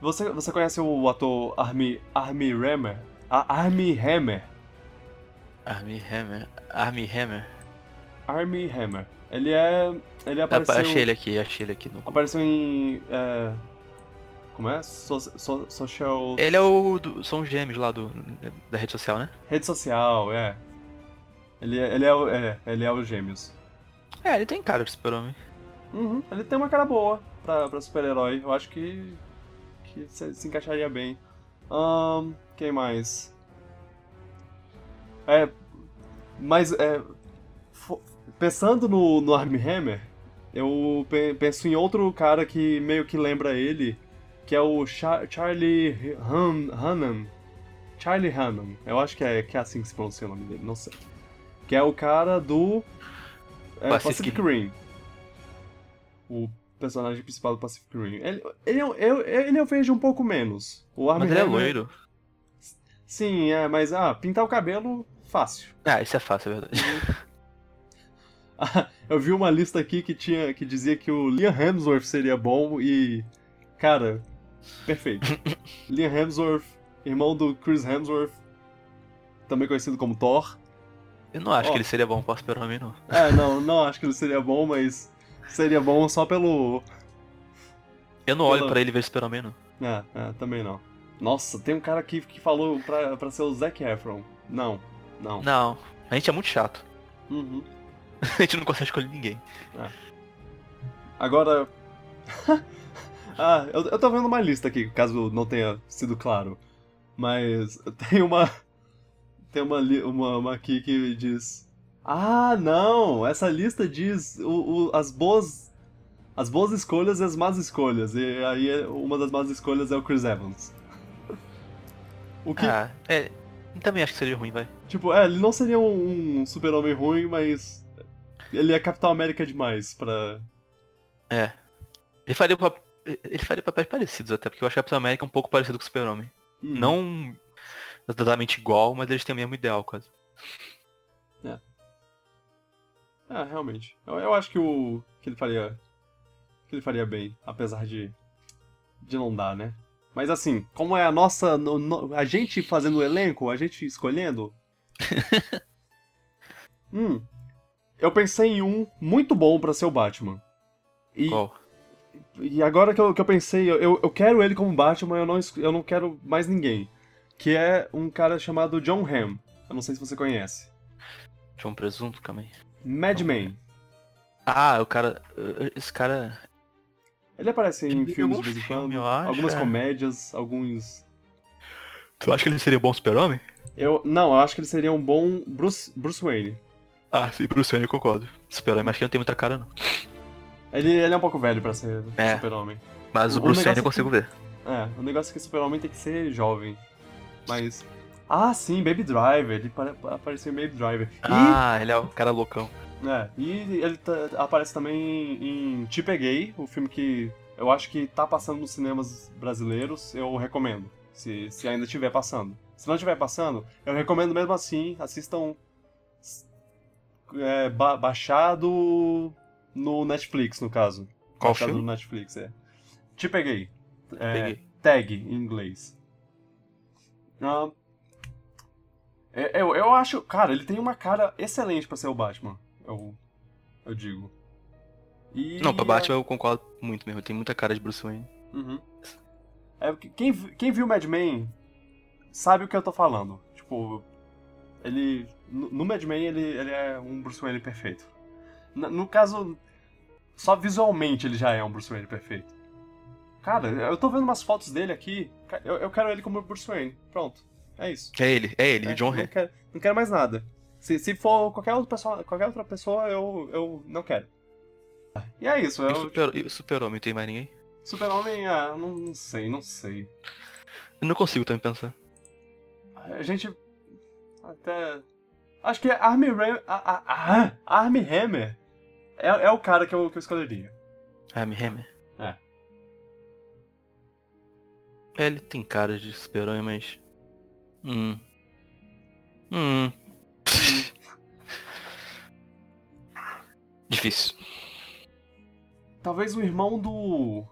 Você, você conhece o ator Armie, Armie Hammer? A Armie Hammer. Armie Hammer. Armie Hammer. Armie Hammer. Ele é... Ele Ah, apareceu... achei ele aqui, achei ele aqui no. Apareceu em... é, como é? So, so- social... Ele é o. do- são os gêmeos lá do, da rede social, né? Rede social, é. Ele, é- ele, é, o- é, ele é os gêmeos. É, ele tem cara de super-homem. Uhum, ele tem uma cara boa pra, pra super-herói. Eu acho que. que se, se encaixaria bem. Ahn, quem mais? É. Mas, é. Pensando no, no Armie Hammer, eu pe- penso em outro cara que meio que lembra ele, que é o Char- Charlie Han, Hannan. Charlie Hannan. Eu acho que é, que é assim que se pronuncia o nome dele, não sei. Que é o cara do. É, Pacific Pacific Rim. O personagem principal do Pacific Rim. Ele, ele, eu, eu, ele eu vejo um pouco menos. O Armie Mas ele é loiro. Sim, é, mas ah, pintar o cabelo, fácil. Ah, isso é fácil, é verdade. Eu vi uma lista aqui que tinha que dizia que o Liam Hemsworth seria bom e cara, perfeito. Liam Hemsworth, irmão do Chris Hemsworth, também conhecido como Thor. Eu não acho Ó. que ele seria bom para super-homem, não. É, não, não acho que ele seria bom, mas seria bom só pelo Eu não olho Pela- pra ele ver super-homem, não. É, é, também não. Nossa, tem um cara aqui que falou pra, pra ser o Zac Efron. Não, não. Não, a gente é muito chato. Uhum. A gente não consegue escolher ninguém. Agora. Ah, eu, eu tô vendo uma lista aqui, caso não tenha sido claro. Mas tem uma. Tem uma, uma, uma aqui que diz. Ah, não! Essa lista diz o, o- as boas. As boas escolhas e as más escolhas. E aí é- uma das más escolhas é o Chris Evans. O que, Ah, é. Também acho que seria ruim, vai. tipo, é, ele não seria um, um super-homem ruim, mas. Ele é Capitão América demais pra. É. Ele faria, pap- ele faria papéis parecidos até, porque eu acho que a Capitão América é um pouco parecido com o Super-Homem. Hum. Não exatamente igual, mas eles têm o mesmo ideal, quase. É, realmente. Eu, eu acho que o. que ele faria. que ele faria bem, apesar de. de não dar, né? Mas assim, como é a nossa. no- no- a gente fazendo o elenco, a gente escolhendo. hum. Eu pensei em um muito bom pra ser o Batman. E, Qual? e agora que eu, que eu pensei, eu, eu quero ele como Batman, eu não, eu não quero mais ninguém. Que é um cara chamado John Hamm. Eu não sei se você conhece. Um presunto, calma aí. Madman. Ah, o cara. Esse cara. Ele aparece em Ele filmes algum de vez em quando, eu acho, algumas é. comédias, alguns. Tu acha que ele seria bom Super-Homem? Eu não, eu acho que ele seria um bom Bruce, Bruce Wayne. Ah, sim, Bruce Wayne eu concordo. Super-Homem, mas que não tem muita cara, não. Ele, ele é um pouco velho pra ser É. super-homem. Mas o O Bruce Wayne eu consigo ver. É, o negócio é que super-homem tem que ser jovem. Mas. Ah, sim, Baby Driver. Ele pare- apareceu em Baby Driver. E, Ah, ele é o cara loucão. é, e ele tá- aparece também em Te Peguei, o filme que eu acho que tá passando nos cinemas brasileiros. Eu recomendo, se, se ainda estiver passando. Se não estiver passando, eu recomendo mesmo assim. Assistam é, ba- baixado no Netflix, no caso. Qual baixado filme? no Netflix, é. Te Peguei. É, Peguei. Tag, em inglês. Ah, é- eu, eu acho, cara, ele tem uma cara excelente pra ser o Batman. Eu, eu digo. E, Não, pra Batman eu concordo muito mesmo. Tem muita cara de Bruce Wayne. Uhum. É, quem, quem viu Mad Men sabe o que eu tô falando. Tipo, ele. No, no Mad Men ele, ele é um Bruce Wayne perfeito. No, no caso, só visualmente ele já é um Bruce Wayne perfeito. Cara, eu tô vendo umas fotos dele aqui. Eu, eu quero ele como Bruce Wayne. Pronto. É isso. É ele, é ele, É, John não quero, não quero mais nada. Se, se for qualquer outra pessoa, qualquer outra pessoa eu, eu não quero. E é isso. O Eu, Super- e o Super-Homem tem mais ninguém? Super-Homem, ah, não, não sei, não sei. Eu não consigo também pensar. A gente. Até. Acho que Army Ram... a- a- a- Army Hammer é, é o cara que eu, que eu escolheria. Amy Hammer. É. É, ele tem cara de super-homem, mas... Hum. Hum. Difícil. Talvez o irmão do.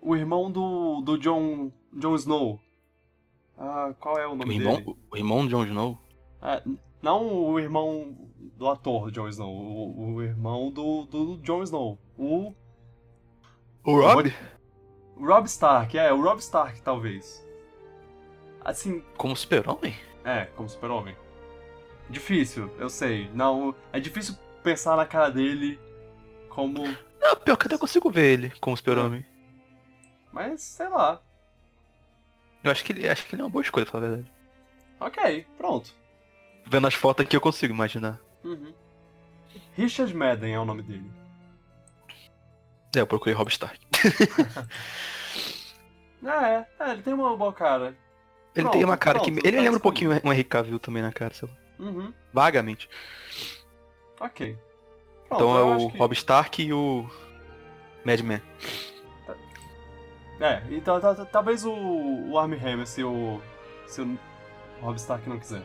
O irmão do. do John. John Snow. Ah, qual é o O nome irmão, dele? o irmão de Jon Snow? Ah, n- não o irmão do ator Jon Snow, o, o irmão do, do Jon Snow. O O Rob? Rob Stark, é, o Rob Stark, talvez. Assim, Como super-homem? É, como super-homem. Difícil, eu sei. Não, é difícil pensar na cara dele como. Não, pior que eu até consigo ver ele como super-homem. Mas, sei lá. Eu acho que, ele, acho que ele é uma boa escolha, pra falar a verdade. Ok, pronto. Vendo as fotos aqui eu consigo imaginar. Uhum. Richard Madden é o nome dele. É, eu procurei Rob Stark. É, é, ele tem uma boa cara. Ele Pronto, tem uma cara que. pronto, Ele tá lembra um pouquinho um Henry Cavill também na cara, sei lá. Uhum, Vagamente. ok. Então é o que- Rob Stark e o. Madman. É, então talvez o, o Armie Hammer se o. se o Rob Stark não quiser.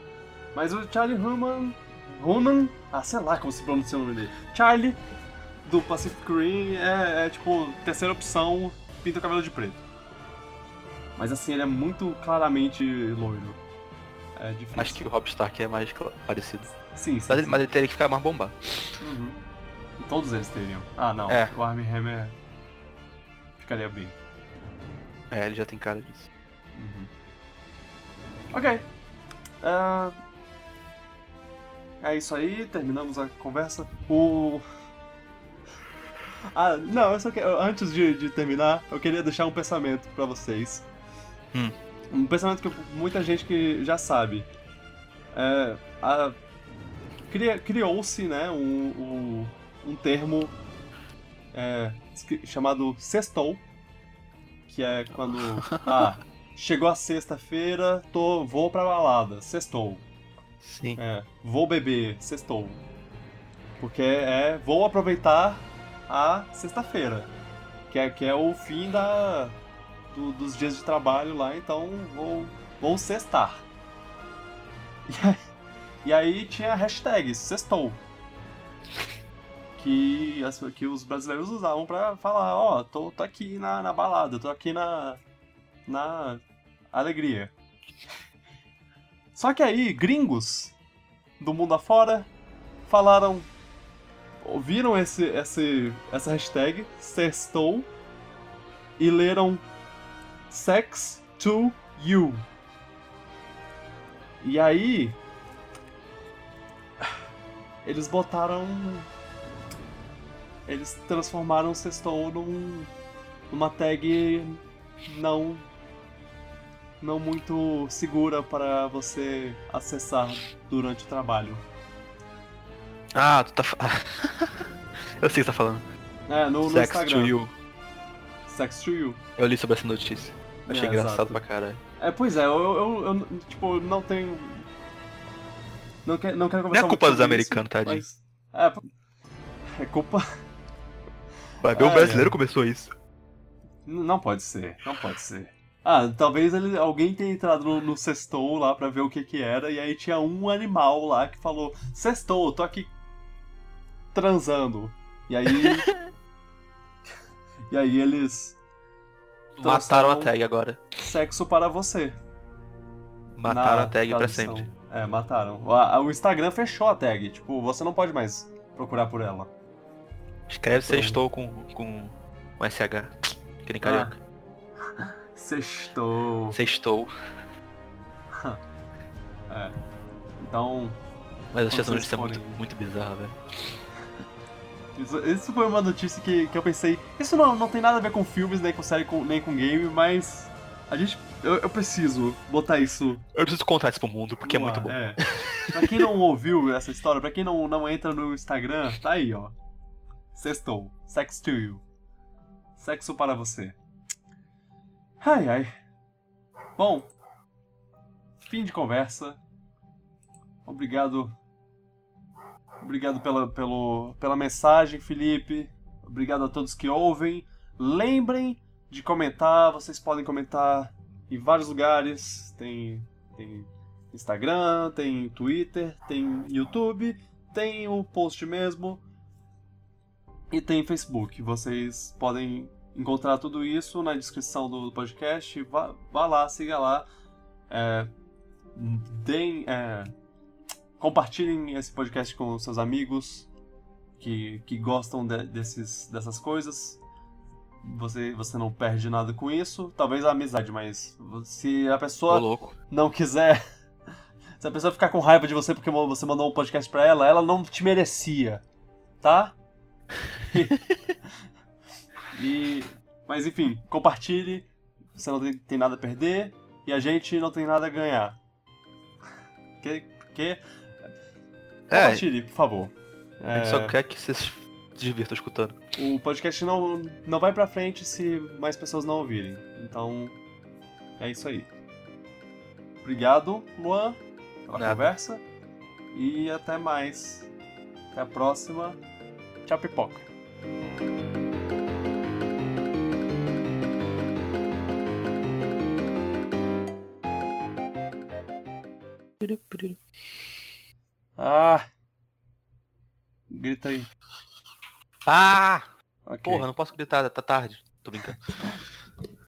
Mas o Charlie Hunnam. Hunnam. Ah, sei lá como se pronuncia o nome dele. Charlie, do Pacific Rim, é, é tipo, terceira opção, pinta o cabelo de preto. Mas assim, ele é muito claramente loiro. É difícil. Acho que o Rob Stark é mais parecido. Sim, sim. Mas ele, mas ele teria que ficar mais bombado. Uhum. Todos eles teriam. Ah, não. É. O Armie Hammer ficaria bem. É, ele já tem cara disso. Uhum. Ok. Ah, É isso aí, terminamos a conversa. O. Ah, não, eu só quero, antes de, de terminar, eu queria deixar um pensamento pra vocês. Hum. Um pensamento que muita gente que já sabe. É, a- Criou-se, né, um, um, um termo é, chamado sextou, que é quando, ah, chegou a sexta-feira, tô, vou pra balada, sextou. Sim. É, vou beber, sextou. Porque é, vou aproveitar a sexta-feira, que é, que é o fim da, do- dos dias de trabalho lá, então vou, vou sextar. E aí, e aí tinha a hashtag sextou. Que, que os brasileiros usavam pra falar, ó, tô, tô aqui na, na balada, tô aqui na, na alegria. Só que aí, gringos do mundo afora falaram. Ouviram esse, esse, essa hashtag, sextou, e leram Sex to You. E aí. Eles botaram. Eles transformaram o sextou num, numa tag não não muito segura para você acessar durante o trabalho. Ah, tu tá. Eu sei o que você tá falando. É, no, no Sex Instagram. to you. Sex to you. Eu li sobre essa notícia. Achei É, engraçado exato. pra caralho. É, pois é, eu, eu, eu, tipo, não tenho. Não, quer, não quero Não conversar é culpa dos americanos, tadinho. mas- É, é culpa. Vai ver, o Ai, brasileiro começou isso. Não pode ser, não pode ser. Ah, talvez ele, alguém tenha entrado no, no sextou lá pra ver o que que era, e aí tinha um animal lá que falou: Sextou, tô aqui transando. E aí. e aí eles. Mataram a tag agora. Sexo para você. Mataram a tag pra tradução. sempre. É, mataram. O, a- o Instagram fechou a tag. Tipo, você não pode mais procurar por ela. Escreve sextou com, com, com SH. Que nem carioca. Sextou. Sextou. É. Então, Mas achei essa Vocês notícia muito, forem- muito bizarra, velho. isso, isso foi uma notícia que, que eu pensei. Isso não, não tem nada a ver com filmes, nem com série, com- nem com game, mas. A gente. Eu, eu preciso botar isso. Eu preciso contar isso pro mundo, porque é muito bom. É. Pra quem não ouviu essa história, pra quem não, não entra no Instagram, tá aí, ó. Sextou. Sex to you. Sexo para você. Ai, ai. Bom. Fim de conversa. Obrigado. Obrigado pela, pelo, pela mensagem, Felipe. Obrigado a todos que ouvem. Lembrem de comentar. Vocês podem comentar em vários lugares. Tem, tem Instagram, tem Twitter, tem YouTube, tem o post mesmo e tem Facebook. Vocês podem encontrar tudo isso na descrição do podcast. Vá, vá lá, siga lá. É, deem, é, compartilhem esse podcast com seus amigos que, que gostam de- desses, dessas coisas. Você, você não perde nada com isso. Talvez a amizade, mas se a pessoa não quiser. Se a pessoa ficar com raiva de você porque você mandou um podcast pra ela, ela não te merecia. Tá? e. Mas enfim, compartilhe. Você não tem, nada a perder. E a gente não tem nada a ganhar. Que. que... É. Compartilhe, por favor. A gente É, só quer que vocês se divirtam escutando. O podcast não, não vai pra frente se mais pessoas não ouvirem. Então, é isso aí. Obrigado, Luan, pela Nada. conversa. E até mais. Até a próxima. Tchau, pipoca. Ah! Grita aí. Ah! Ok. Porra, não posso gritar, tá tarde. Tô brincando.